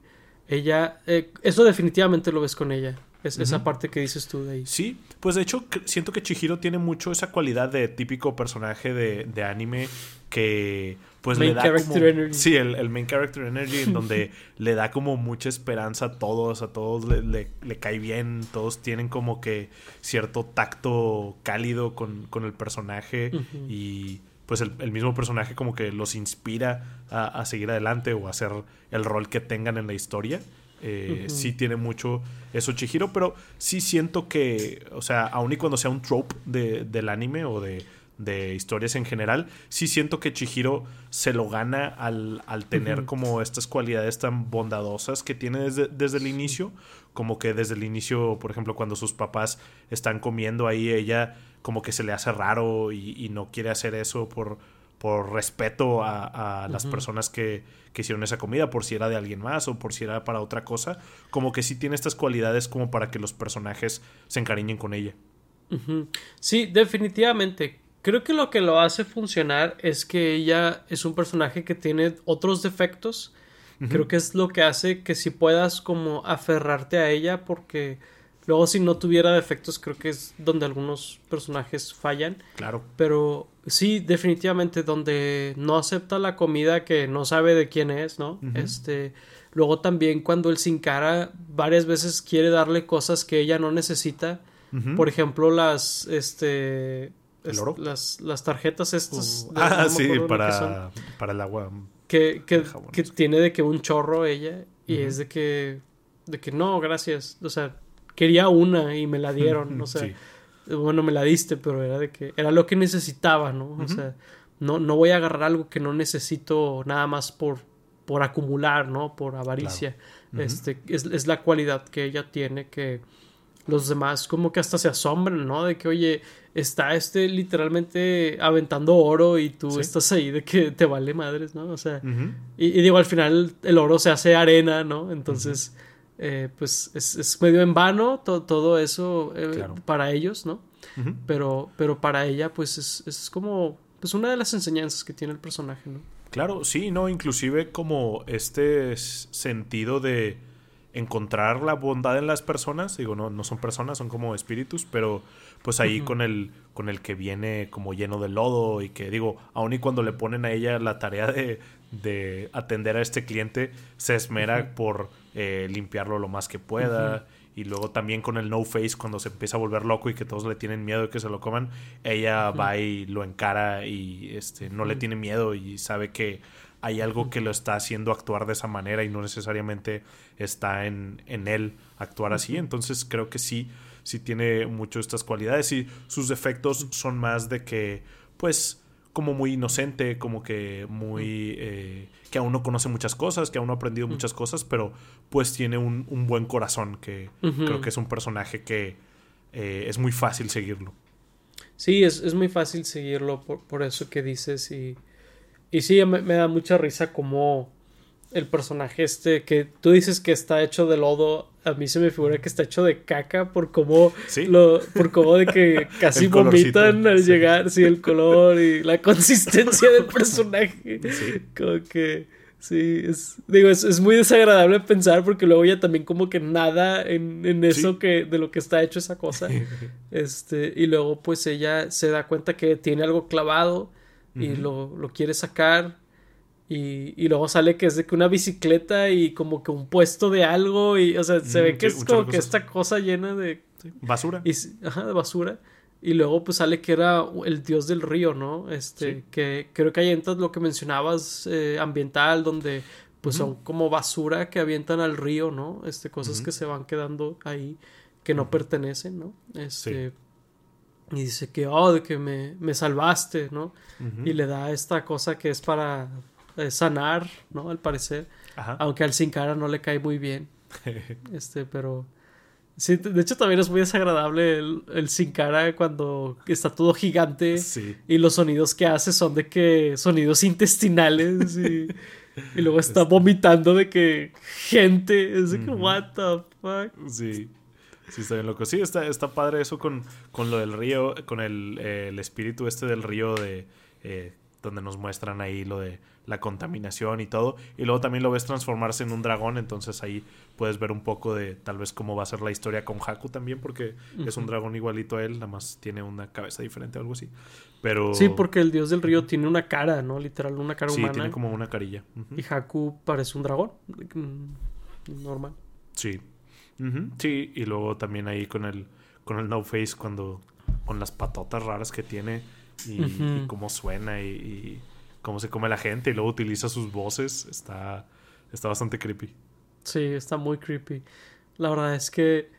ella, eh, eso definitivamente lo ves con ella. Es, Esa parte que dices tú de ahí. Sí, pues de hecho siento que Chihiro tiene mucho esa cualidad de típico personaje de, de anime que pues le da como, Sí, el, main character energy en donde le da como mucha esperanza a todos, a todos le, le, cae bien, todos tienen como que cierto tacto cálido con, con el personaje y pues el, mismo personaje como que los inspira a, a, seguir adelante o a hacer el rol que tengan en la historia. Eh, sí tiene mucho eso Chihiro, pero sí siento que, o sea, aun y cuando sea un trope de, del anime o de de historias en general, sí siento que Chihiro se lo gana al, al tener como estas cualidades tan bondadosas que tiene desde, desde el inicio, como que desde el inicio, por ejemplo, cuando sus papás están comiendo ahí, ella como que se le hace raro y, no quiere hacer eso por, por respeto a, las personas que, que, hicieron esa comida, por si era de alguien más o por si era para otra cosa, como que sí tiene estas cualidades como para que los personajes se encariñen con ella. Sí, definitivamente Creo que lo que lo hace funcionar es que ella es un personaje que tiene otros defectos. Creo que es lo que hace que si puedas como aferrarte a ella porque luego si no tuviera defectos creo que es donde algunos personajes fallan. Claro. Pero Sí, definitivamente, donde no acepta la comida que no sabe de quién es, ¿no? Este, luego también cuando el sin cara varias veces quiere darle cosas que ella no necesita, por ejemplo, las, este, las, las tarjetas estas. Uh, no ah, sí, para, para el agua. que, que, jabón, que sí. tiene de que un chorro ella y es de que, de que no, gracias, o sea, quería una y me la dieron, o sea, Sí. Bueno, me la diste, pero era de que era lo que necesitaba, ¿no? O sea, no, no voy a agarrar algo que no necesito nada más por, por acumular, ¿no? Por avaricia. Este, es, es la cualidad que ella tiene que los demás como que hasta se asombran, ¿no? De que, oye, está este literalmente aventando oro y tú Sí. estás ahí de que te vale madres, ¿no? O sea, y digo, al final el oro se hace arena, ¿no? Entonces, eh, pues es, es medio en vano to- todo eso eh, Claro. para ellos, ¿no? Pero, pero para ella, pues es, es como pues una de las enseñanzas que tiene el personaje, ¿no? Claro, sí, no, inclusive como este sentido de encontrar la bondad en las personas, digo, no, no son personas, son como espíritus, pero pues ahí con el, con el que viene como lleno de lodo y que digo, aun y cuando le ponen a ella la tarea de, de atender a este cliente, se esmera por eh, limpiarlo lo más que pueda. Y luego también con el no face, cuando se empieza a volver loco y que todos le tienen miedo de que se lo coman, ella va y lo encara y este no le tiene miedo y sabe que hay algo que lo está haciendo actuar de esa manera y no necesariamente está en, en él actuar así. Entonces creo que sí, sí tiene mucho estas cualidades y sus defectos son más de que, pues, como muy inocente, como que muy... eh, que aún no conoce muchas cosas, que aún no ha aprendido muchas cosas, pero pues tiene un, un buen corazón que creo que es un personaje que eh, es muy fácil seguirlo. Sí, es, es muy fácil seguirlo por, por eso que dices y, y sí, me, me da mucha risa como el personaje este que tú dices que está hecho de lodo, a mí se me figura que está hecho de caca por cómo Sí. lo, por cómo de que casi vomitan al sí. llegar, sí, el color y la consistencia del personaje. Sí. Como que sí, es, digo, es, es muy desagradable pensar porque luego ya también como que nada en, en eso Sí. que de lo que está hecho esa cosa. Este, y luego pues ella se da cuenta que tiene algo clavado y lo, lo quiere sacar. Y, y luego sale que es de que una bicicleta y como que un puesto de algo y o sea, se ve que sí, es como que esta cosa llena de, Basura. y, ajá, de basura. Y luego pues sale que era el dios del río, ¿no? Este, Sí. que creo que hay entonces lo que mencionabas eh, ambiental donde pues son como basura que avientan al río, ¿no? Este, cosas que se van quedando ahí que no pertenecen, ¿no? Este, y dice que, oh, de que me, me salvaste, ¿no? Y le da esta cosa que es para eh, sanar, ¿no? Al parecer. Ajá. Aunque al sin cara no le cae muy bien. Este, pero. Sí, de hecho también es muy desagradable el, el sin cara cuando está todo gigante sí. y los sonidos que hace son de que sonidos intestinales y, y luego está vomitando de que gente, es de que what the fuck. Sí. Sí, está bien loco. Sí, está, está padre eso con, con lo del río, con el, eh, el espíritu este del río de eh, donde nos muestran ahí lo de la contaminación y todo. Y luego también lo ves transformarse en un dragón, entonces ahí puedes ver un poco de tal vez cómo va a ser la historia con Haku también, porque es un dragón igualito a él, nada más tiene una cabeza diferente o algo así. Pero Sí, porque el dios del río tiene una cara, ¿no? Literal, una cara sí, humana. tiene como una carilla. Y Haku parece un dragón. mm, Normal. Sí. Sí, y luego también ahí con el con el no face cuando con las patotas raras que tiene y, cómo suena y, y cómo se come la gente y luego utiliza sus voces, está está bastante creepy. Sí, está muy creepy. La verdad es que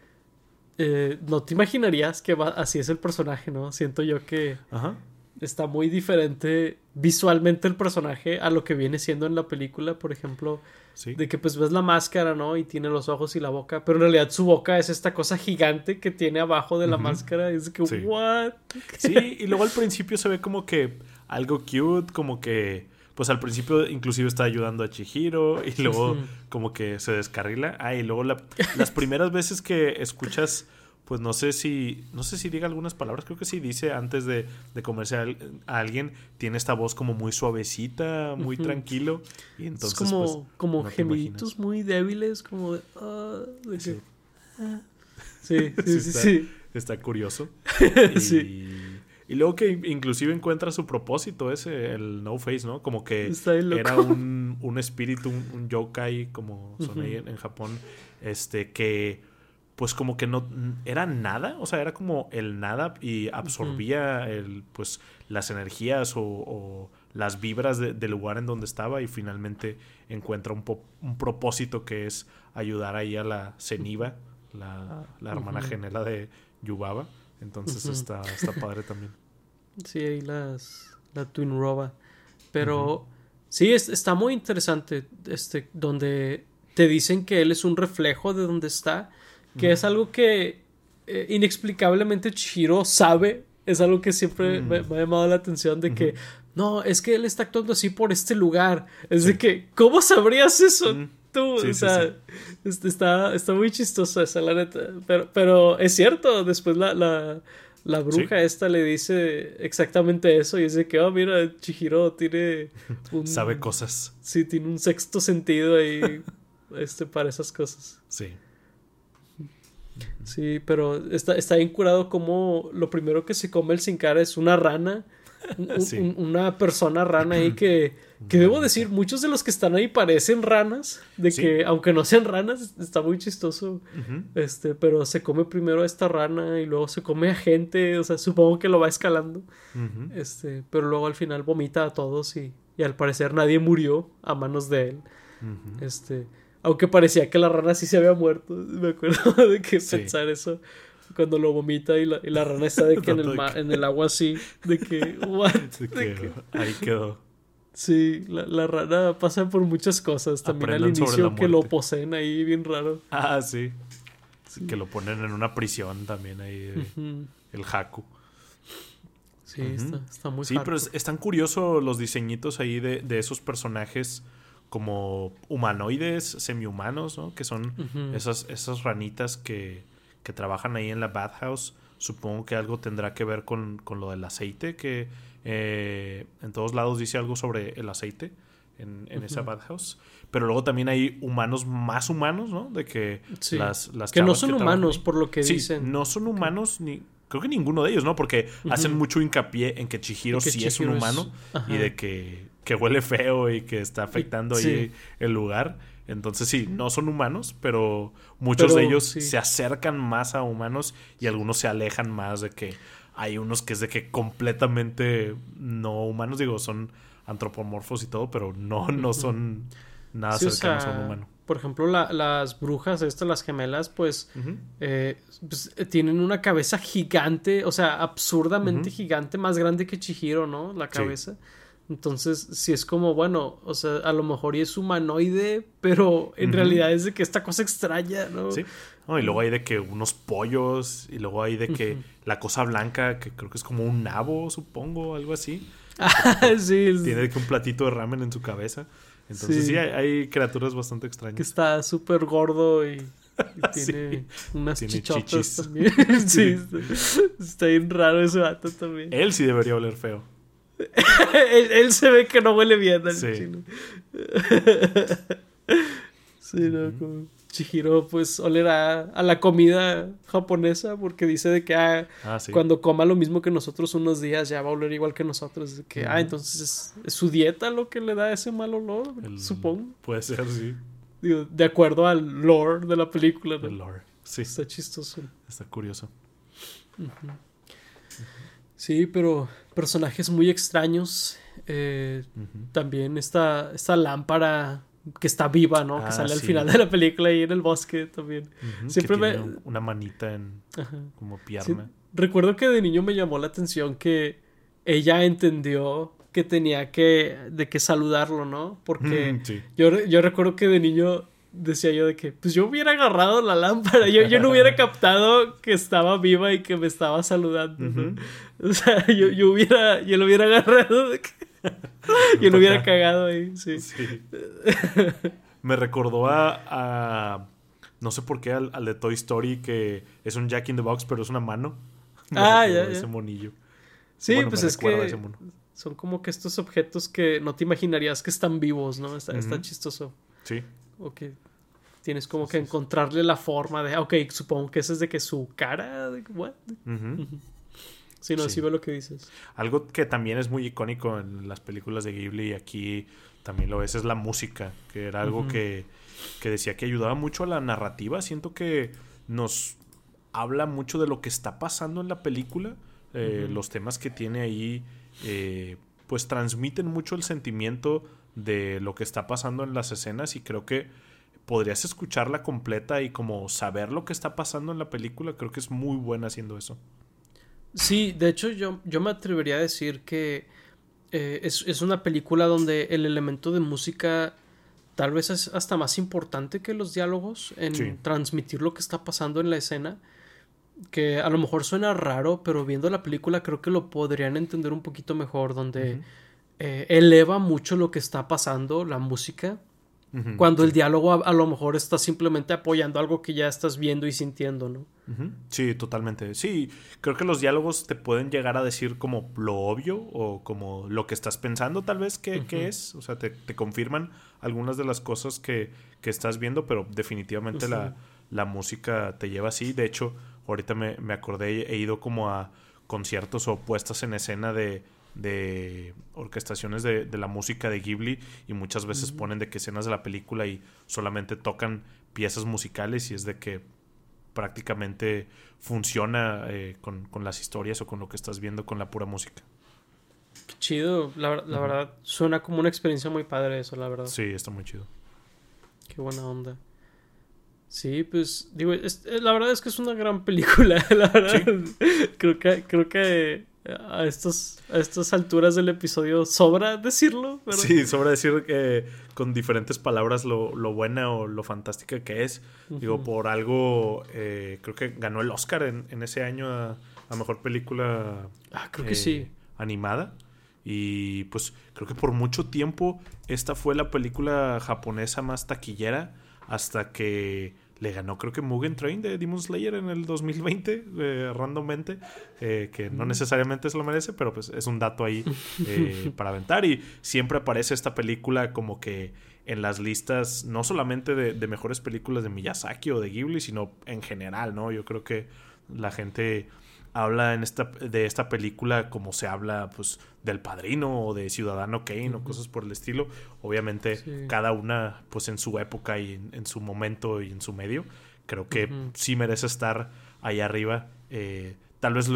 eh, no te imaginarías que va- así es el personaje, ¿no? Siento yo que Ajá. está muy diferente visualmente el personaje a lo que viene siendo en la película, por ejemplo, Sí. de que pues ves la máscara, ¿no? Y tiene los ojos y la boca, pero en realidad su boca es esta cosa gigante que tiene abajo de la máscara, es que Sí. what? Sí, y luego al principio se ve como que algo cute, como que pues al principio inclusive está ayudando a Chihiro y luego como que se descarrila. Ah, y luego la- las primeras veces que escuchas, pues no sé si, no sé si diga algunas palabras, creo que sí dice antes de, de comerse a, al- a alguien, tiene esta voz como muy suavecita, muy tranquilo. Y entonces, es como, pues, como no gemiditos muy débiles, como de... ah, de que- Sí. Sí, sí, Sí sí, está. sí. está curioso. Y, Sí. Y luego que inclusive encuentra su propósito ese, el No Face, ¿no? Como que era un, un espíritu, un, un yokai, como son ahí en, en Japón, este, que pues como que no era nada, o sea, era como el nada y absorbía el, pues las energías o, o las vibras de- del lugar en donde estaba y finalmente encuentra un, po- un propósito que es ayudar ahí a la Zeniba, la, la hermana Ujú. gemela de Yubaba. Entonces está, está padre también. Sí, ahí las, la Twin Roba. Pero sí, es- está muy interesante este, donde te dicen que él es un reflejo de donde está, que es algo que eh, inexplicablemente Chihiro sabe, es algo que siempre me, me ha llamado la atención de que, no, es que él está actuando así por este lugar. Es de que, ¿cómo sabrías eso? Tú, Sí, o sea, sí. este, está, está muy chistoso esa, la neta. Pero, pero es cierto, después la, la, la bruja esta le dice exactamente eso y dice que, oh, mira, Chihiro tiene un... Sabe cosas. Sí, tiene un sexto sentido ahí este, para esas cosas. Sí. Sí, pero está, está bien curado como lo primero que se come el sin cara es una rana. Un- un- Sí. un- una persona rana ahí que, que debo decir, muchos de los que están ahí parecen ranas, de Sí. que aunque no sean ranas, está muy chistoso. Este, pero se come primero a esta rana y luego se come a gente, o sea, supongo que lo va escalando. Este, pero luego al final vomita a todos y, y al parecer nadie murió a manos de él. Este, aunque parecía que la rana sí se había muerto. Me acuerdo de que Sí. pensar eso cuando lo vomita y la, y la rana está de que en el, ma- en el agua así, de que, what? De que ahí quedó. sí, la, la rana pasa por muchas cosas. También al Aprendan inicio que lo poseen ahí bien raro. Ah, sí. Sí, Que lo ponen en una prisión también ahí, el Haku. Sí, está, está muy Sí, pero es- están curiosos los diseñitos ahí de, de esos personajes como humanoides, semi-humanos, ¿no? Que son esas, esas ranitas que, que trabajan ahí en la bathhouse. Supongo que algo tendrá que ver con, con lo del aceite, que eh, en todos lados dice algo sobre el aceite en, en esa Ujú. bathhouse. Pero luego también hay humanos más humanos, ¿no? De que Sí. las, las que no son humanos, por lo que Sí, dicen. no son humanos ni... Creo que ninguno de ellos, ¿no? Porque hacen mucho hincapié en que Chihiro Que sí es un es- humano y de que, que huele feo y que está afectando ahí el lugar. Entonces sí, no son humanos, pero muchos Pero, de ellos sí. se acercan más a humanos y algunos se alejan más de que hay unos que es de que completamente no humanos, digo, son antropomorfos y todo, pero no, no son nada Sí, o cercanos a un humano. Por ejemplo, la- las brujas, estas, las gemelas, pues eh, pues, eh, tienen una cabeza gigante, o sea, absurdamente gigante, más grande que Chihiro, ¿no? La Sí. Entonces, si es como, bueno, o sea, a lo mejor y es humanoide, pero en realidad es de que esta cosa extraña, ¿no? Sí. No, y luego hay de que unos pollos, y luego hay de que la cosa blanca, que creo que es como un nabo, supongo, algo así. sí, es- Tiene de que un platito de ramen en su cabeza. Entonces sí, Sí. hay, hay criaturas bastante que extrañas. está súper gordo y, y Sí. tiene unas Tiene chichotas chichis. también. sí, está, está bien raro ese vato también. Él sí debería oler feo. él, él se ve que no huele bien al Sí. chino. sí, no, como Chihiro pues olerá a la comida japonesa porque dice de que ah, Ah, sí. cuando coma lo mismo que nosotros unos días ya va a oler igual que nosotros. Que, ah, entonces es, es su dieta lo que le da ese mal olor, El- supongo. Puede ser, sí. Digo, de acuerdo al lore de la película. ¿no? El lore. Sí, Está chistoso. está curioso. Sí, pero personajes muy extraños. Eh, también esta, esta lámpara que está viva, ¿no? Ah, que sale al final de la película ahí en el bosque también. Siempre que me- una manita en Ajá. como Sí, pierna. recuerdo que de niño me llamó la atención que ella entendió que tenía que, de que saludarlo, ¿no? Porque Mm, sí. yo, yo recuerdo que de niño decía yo de que, pues yo hubiera agarrado la lámpara, yo, yo no hubiera captado que estaba viva y que me estaba saludando, ¿no? O sea, yo, yo hubiera, yo lo hubiera agarrado de que... yo lo hubiera cagado ahí, sí. Sí. Me recordó a, a- No sé por qué al, al de Toy Story que es un Jack in the Box, pero es una mano. Me Ah, ya, ya. Ese monillo. Sí, Bueno, pues me es que ese mono. son como que estos objetos que no te imaginarías que están vivos, ¿no? Está, está Ujú. chistoso. Sí. O que tienes como que encontrarle la forma de, ok, supongo que ese es de que su cara, de, what? Sí, no, sí. veo lo que dices. Algo que también es muy icónico en las películas de Ghibli y aquí también lo es, es la música, que era algo que, que decía que ayudaba mucho a la narrativa. Siento que nos habla mucho de lo que está pasando en la película. Eh, los temas que tiene ahí, eh, pues transmiten mucho el sentimiento de lo que está pasando en las escenas y creo que podrías escucharla completa y como saber lo que está pasando en la película. Creo que es muy buena haciendo eso. Sí, de hecho yo, yo me atrevería a decir que eh, es, una película donde el elemento de música tal vez es hasta más importante que los diálogos en transmitir lo que está pasando en la escena. Que a lo mejor suena raro, pero viendo la película creo que lo podrían entender un poquito mejor, donde eh, eleva mucho lo que está pasando, la música, cuando el diálogo a, lo mejor está simplemente apoyando algo que ya estás viendo y sintiendo, ¿no? Sí, totalmente. Sí, creo que los diálogos te pueden llegar a decir como lo obvio o como lo que estás pensando tal vez que, es. O sea, te, confirman algunas de las cosas que, estás viendo, pero definitivamente la, la, música te lleva así. De hecho, ahorita me, me acordé, he ido como a conciertos o puestas en escena de de orquestaciones de, la música de Ghibli y muchas veces ponen de que escenas de la película y solamente tocan piezas musicales y es de que prácticamente funciona eh, con, las historias o con lo que estás viendo con la pura música. Qué chido, la, verdad suena como una experiencia muy padre eso, la verdad. Sí, está muy chido. Qué buena onda. Sí, pues digo, eh, la verdad es que es una gran película, la verdad. Creo que creo que a, estos, a estas alturas del episodio sobra decirlo. Sí, sobra decir que con diferentes palabras lo, lo buena o lo fantástica que es. Digo, por algo, eh, creo que ganó el Oscar en, ese año a, Mejor Película ah, creo que sí. Eh, animada. Y pues creo que por mucho tiempo esta fue la película japonesa más taquillera hasta que le ganó creo que Mugen Train de Demon Slayer en el 2020, eh, randommente, eh, que no necesariamente se lo merece, pero pues es un dato ahí eh, para aventar. Y siempre aparece esta película como que en las listas, no solamente de, de, mejores películas de Miyazaki o de Ghibli, sino en general, ¿no? Yo creo que la gente habla en esta, de esta película como se habla pues del padrino o de Ciudadano Kane o cosas por el estilo. Obviamente cada una pues en su época y en, su momento y en su medio. Creo que sí merece estar ahí arriba. Eh, tal vez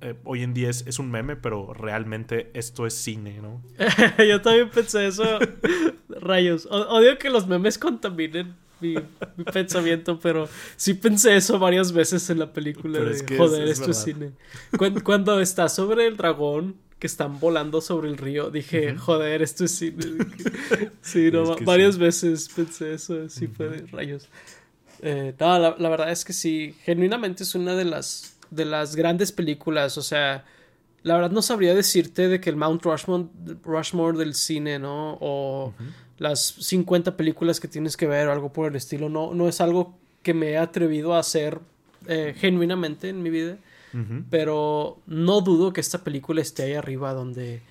eh, hoy en día es, un meme, pero realmente esto es cine, ¿no? Yo también pensé eso. Rayos. odio que los memes contaminen mi, pensamiento, pero sí pensé eso varias veces en la película. De, joder, esto es cine. Cuando, está sobre el dragón, que están volando sobre el río, dije, joder, esto es cine. sí, no, varias veces pensé eso, sí fue de rayos. Eh, no, la, la, verdad es que sí, genuinamente es una de las, de las grandes películas, o sea, la verdad no sabría decirte de que el Mount Rushmore, Rushmore del cine, ¿no? O las 50 películas que tienes que ver o algo por el estilo. No, no es algo que me he atrevido a hacer eh, genuinamente en mi vida. Pero no dudo que esta película esté ahí arriba donde...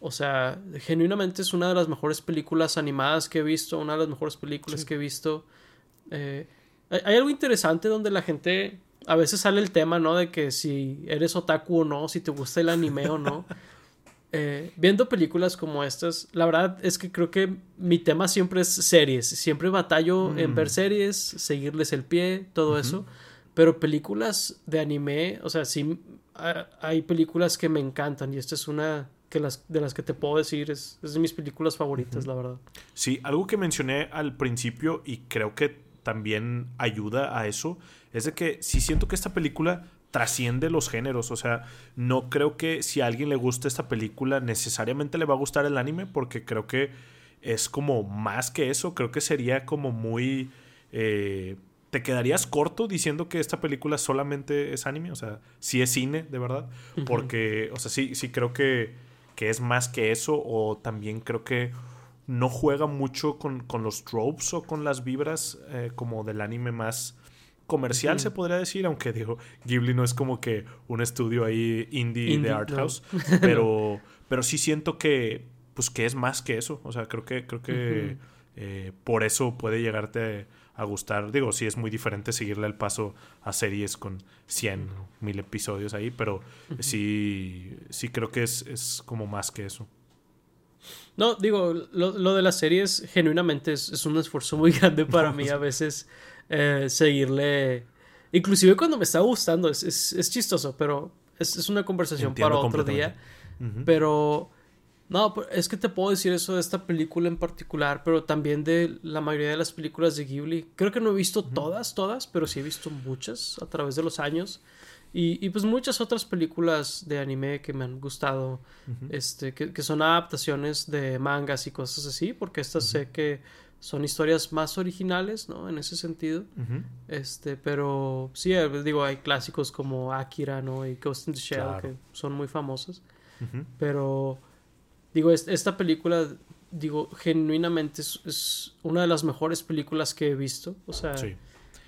O sea, genuinamente es una de las mejores películas animadas que he visto, una de las mejores películas que he visto. Eh, hay, algo interesante donde la gente, a veces sale el tema, ¿no? De que si eres otaku o no, si te gusta el anime o no. Eh, viendo películas como estas, la verdad es que creo que mi tema siempre es series. Siempre batallo en ver mm. series, seguirles el pie, todo eso. Pero películas de anime, o sea, sí hay películas que me encantan y esta es una que las, de las que te puedo decir, es, es de mis películas favoritas, la verdad. Sí, algo que mencioné al principio y creo que también ayuda a eso, es de que si siento que esta película trasciende los géneros. O sea, no creo que si a alguien le gusta esta película necesariamente le va a gustar el anime porque creo que es como más que eso. Creo que sería como muy... Eh, te quedarías corto diciendo que esta película solamente es anime. O sea, sí es cine, de verdad. Porque, o sea, sí, sí creo que, que es más que eso. O también creo que no juega mucho con, los tropes o con las vibras eh, como del anime más comercial, se podría decir, aunque digo, Ghibli no es como que un estudio ahí indie, de art house, pero, pero sí siento que, pues que es más que eso, o sea, creo que, creo que eh, por eso puede llegarte a gustar. Digo, sí es muy diferente seguirle el paso a series con 100, mil episodios ahí, pero sí, sí creo que es, es como más que eso. No, digo, lo, lo de las series genuinamente es, es, un esfuerzo muy grande para mí a veces eh, seguirle. Inclusive cuando me está gustando, es, es, es chistoso, pero es, es una conversación Entiendo para otro día. Ujú. Pero no, pues, es que te puedo decir eso de esta película en particular, pero también de la mayoría de las películas de Ghibli. Creo que no he visto todas, todas, pero sí he visto muchas a través de los años. Y, y pues muchas otras películas de anime que me han gustado, este, que, que son adaptaciones de mangas y cosas así, porque estas sé que son historias más originales, ¿no? En ese sentido. Este, pero sí, eh, digo, hay clásicos como Akira, ¿no? Y Ghost in the Shell, Claro. que son muy famosas. Ujú. Pero, digo, es- esta película, digo, genuinamente es, es una de las mejores películas que he visto. O sea, Sí.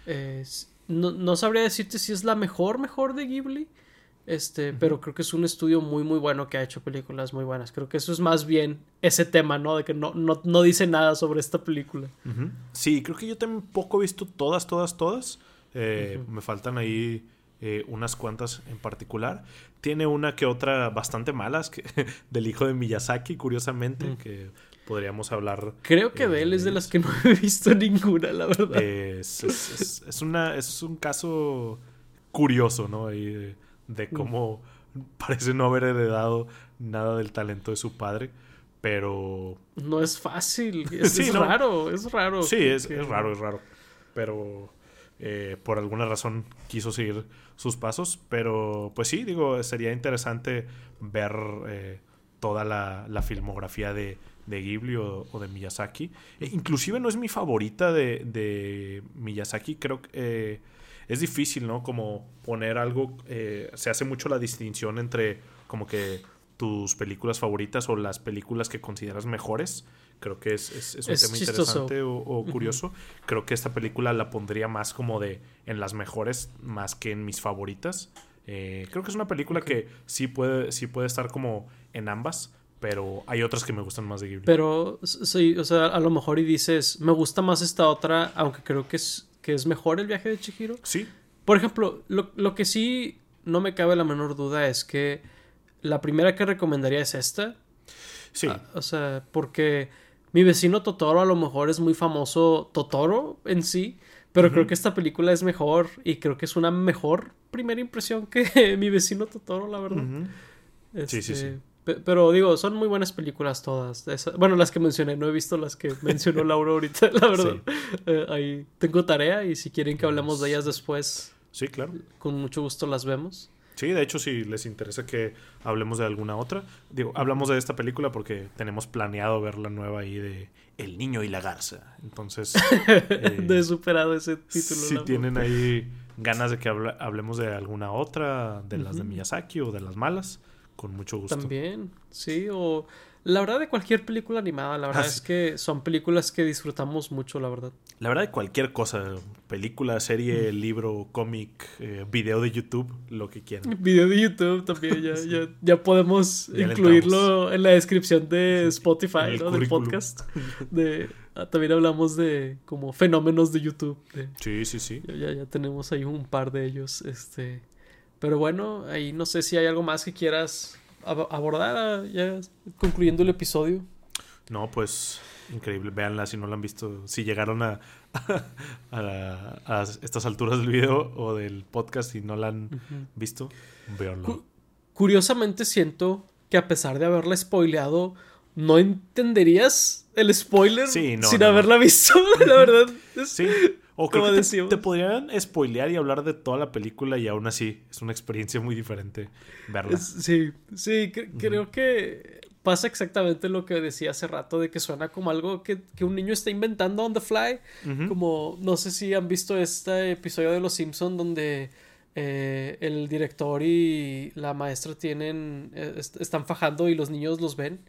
es- no, no sabría decirte si es la mejor, mejor de Ghibli. Este, pero creo que es un estudio muy, muy bueno que ha hecho películas muy buenas. Creo que eso es más bien ese tema, ¿no? De que no, no, no dice nada sobre esta película. Sí, creo que yo tampoco he visto todas, todas, todas. Eh. Me faltan ahí eh, unas cuantas en particular. Tiene una que otra bastante malas que, del hijo de Miyazaki, curiosamente, que podríamos hablar. Creo que eh, de él es de las que no he visto ninguna, la verdad. Es, es- es- es una, es un caso curioso, ¿no? Ahí de, Mm. cómo parece no haber heredado nada del talento de su padre, pero No es fácil. Es, Sí, es no. raro, es raro. Sí, es, que- es raro, es raro. Pero eh, por alguna razón quiso seguir sus pasos. Pero pues sí, digo, sería interesante ver eh, toda la, la filmografía de, de Ghibli o, o de Miyazaki. E inclusive no es mi favorita de, de Miyazaki. Creo que eh, es difícil, ¿no? Como poner algo... eh, se hace mucho la distinción entre como que tus películas favoritas o las películas que consideras mejores. Creo que es, es- es un Es tema chistoso. interesante o, o curioso. Creo que esta película la pondría más como de en las mejores, más que en mis favoritas. Eh, creo que es una película que sí puede, sí puede estar como en ambas, pero hay otras que me gustan más de Ghibli. Pero, sí, o sea, a lo mejor y dices, me gusta más esta otra, aunque creo que es, que es mejor el viaje de Chihiro. sí, Por ejemplo, lo, lo que sí no me cabe la menor duda es que la primera que recomendaría es esta. sí. Ah, o sea, porque mi vecino Totoro a lo mejor es muy famoso Totoro en sí, pero creo que esta película es mejor y creo que es una mejor primera impresión que mi vecino Totoro, la verdad. Sí, sí, Este, sí. Pe- Pero digo, son muy buenas películas todas. Esa- bueno, las que mencioné, no he visto las que mencionó Laura ahorita, la verdad. Eh, ahí tengo tarea y si quieren que hablemos de ellas después, Sí, claro. con mucho gusto las vemos. Sí, de hecho, si les interesa que hablemos de alguna otra, digo, hablamos de esta película porque tenemos planeado ver la nueva ahí de El niño y la garza. Entonces, eh, de he superado ese título. si tienen ahí ganas de que habla- hablemos de alguna otra, de las de. Miyazaki o de las malas, con mucho gusto. También, sí, o la verdad de cualquier película animada, la verdad Ah, es sí. que son películas que disfrutamos mucho, la verdad. La verdad, de cualquier cosa, película, serie, libro, cómic, eh, video de YouTube, lo que quieran. Video de YouTube también, ya, ya, ya podemos Ya incluirlo en la descripción de Spotify, ¿no? Del podcast. De, ah, también hablamos de como fenómenos de YouTube. de- Sí, sí, sí. ya, ya tenemos ahí un par de ellos. Este. Pero bueno, ahí no sé si hay algo más que quieras ab- abordar ah, ya concluyendo el episodio. No, pues increíble. Véanla si no la han visto. Si llegaron a, a, la- a estas alturas del video o del podcast y no la han Ujú. visto, véanlo. Cu- Curiosamente siento que a pesar de haberla spoileado, no entenderías el spoiler Sí, no, sin no, no. haberla visto, la verdad. Es- Sí, o creo que te, te podrían spoilear y hablar de toda la película y aún así es una experiencia muy diferente verla. sí, sí, cre- creo que pasa exactamente lo que decía hace rato, de que suena como algo que, que un niño está inventando on the fly. Como, no sé si han visto este episodio de Los Simpson donde eh, el director y la maestra tienen, eh, est- están fajando y los niños los ven.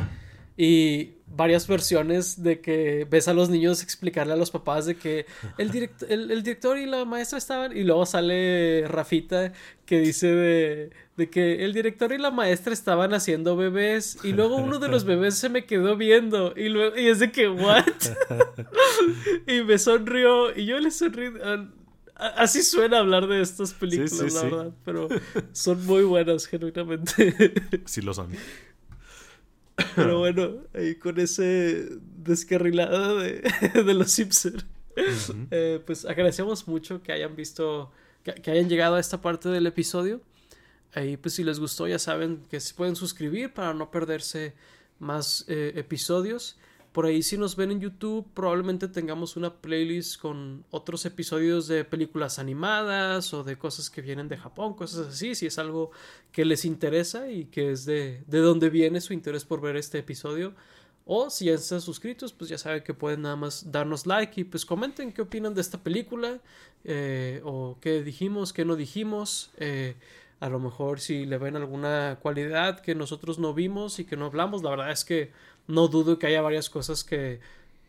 Y varias versiones de que ves a los niños explicarle a los papás de que el, director, el, director y la maestra estaban y luego sale Rafita que dice de, de, que el director y la maestra estaban haciendo bebés y luego uno de los bebés se me quedó viendo y luego y es de que what y me sonrió y yo le sonrí Así suena hablar de estas películas, la verdad, pero son muy buenas, genuinamente. Sí lo son. Pero bueno, ahí con ese descarrilado de, de los Simpsons, eh, pues agradecemos mucho que hayan visto, que, hayan llegado a esta parte del episodio. Ahí, pues si les gustó, ya saben que se pueden suscribir para no perderse más eh, episodios. Por ahí si nos ven en YouTube probablemente tengamos una playlist con otros episodios de películas animadas o de cosas que vienen de Japón, cosas así, si es algo que les interesa y que es de, de dónde viene su interés por ver este episodio. O si ya están suscritos, pues ya saben que pueden nada más darnos like y pues comenten qué opinan de esta película eh, o qué dijimos, qué no dijimos. Eh, a lo mejor si le ven alguna cualidad que nosotros no vimos y que no hablamos, la verdad es que no dudo que haya varias cosas que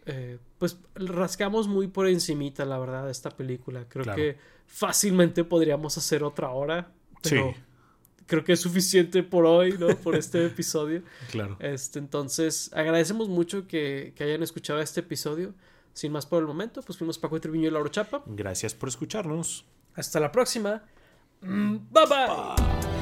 eh, pues rascamos muy por encimita, la verdad, de esta película. Creo que fácilmente podríamos hacer otra hora, pero creo que es suficiente por hoy, ¿no? Por este episodio. Claro. Este, entonces, agradecemos mucho que, que, hayan escuchado este episodio. Sin más por el momento, pues fuimos Paco Treviño y Lauro Chapa. Gracias por escucharnos. Hasta la próxima. Mm, bye. bye.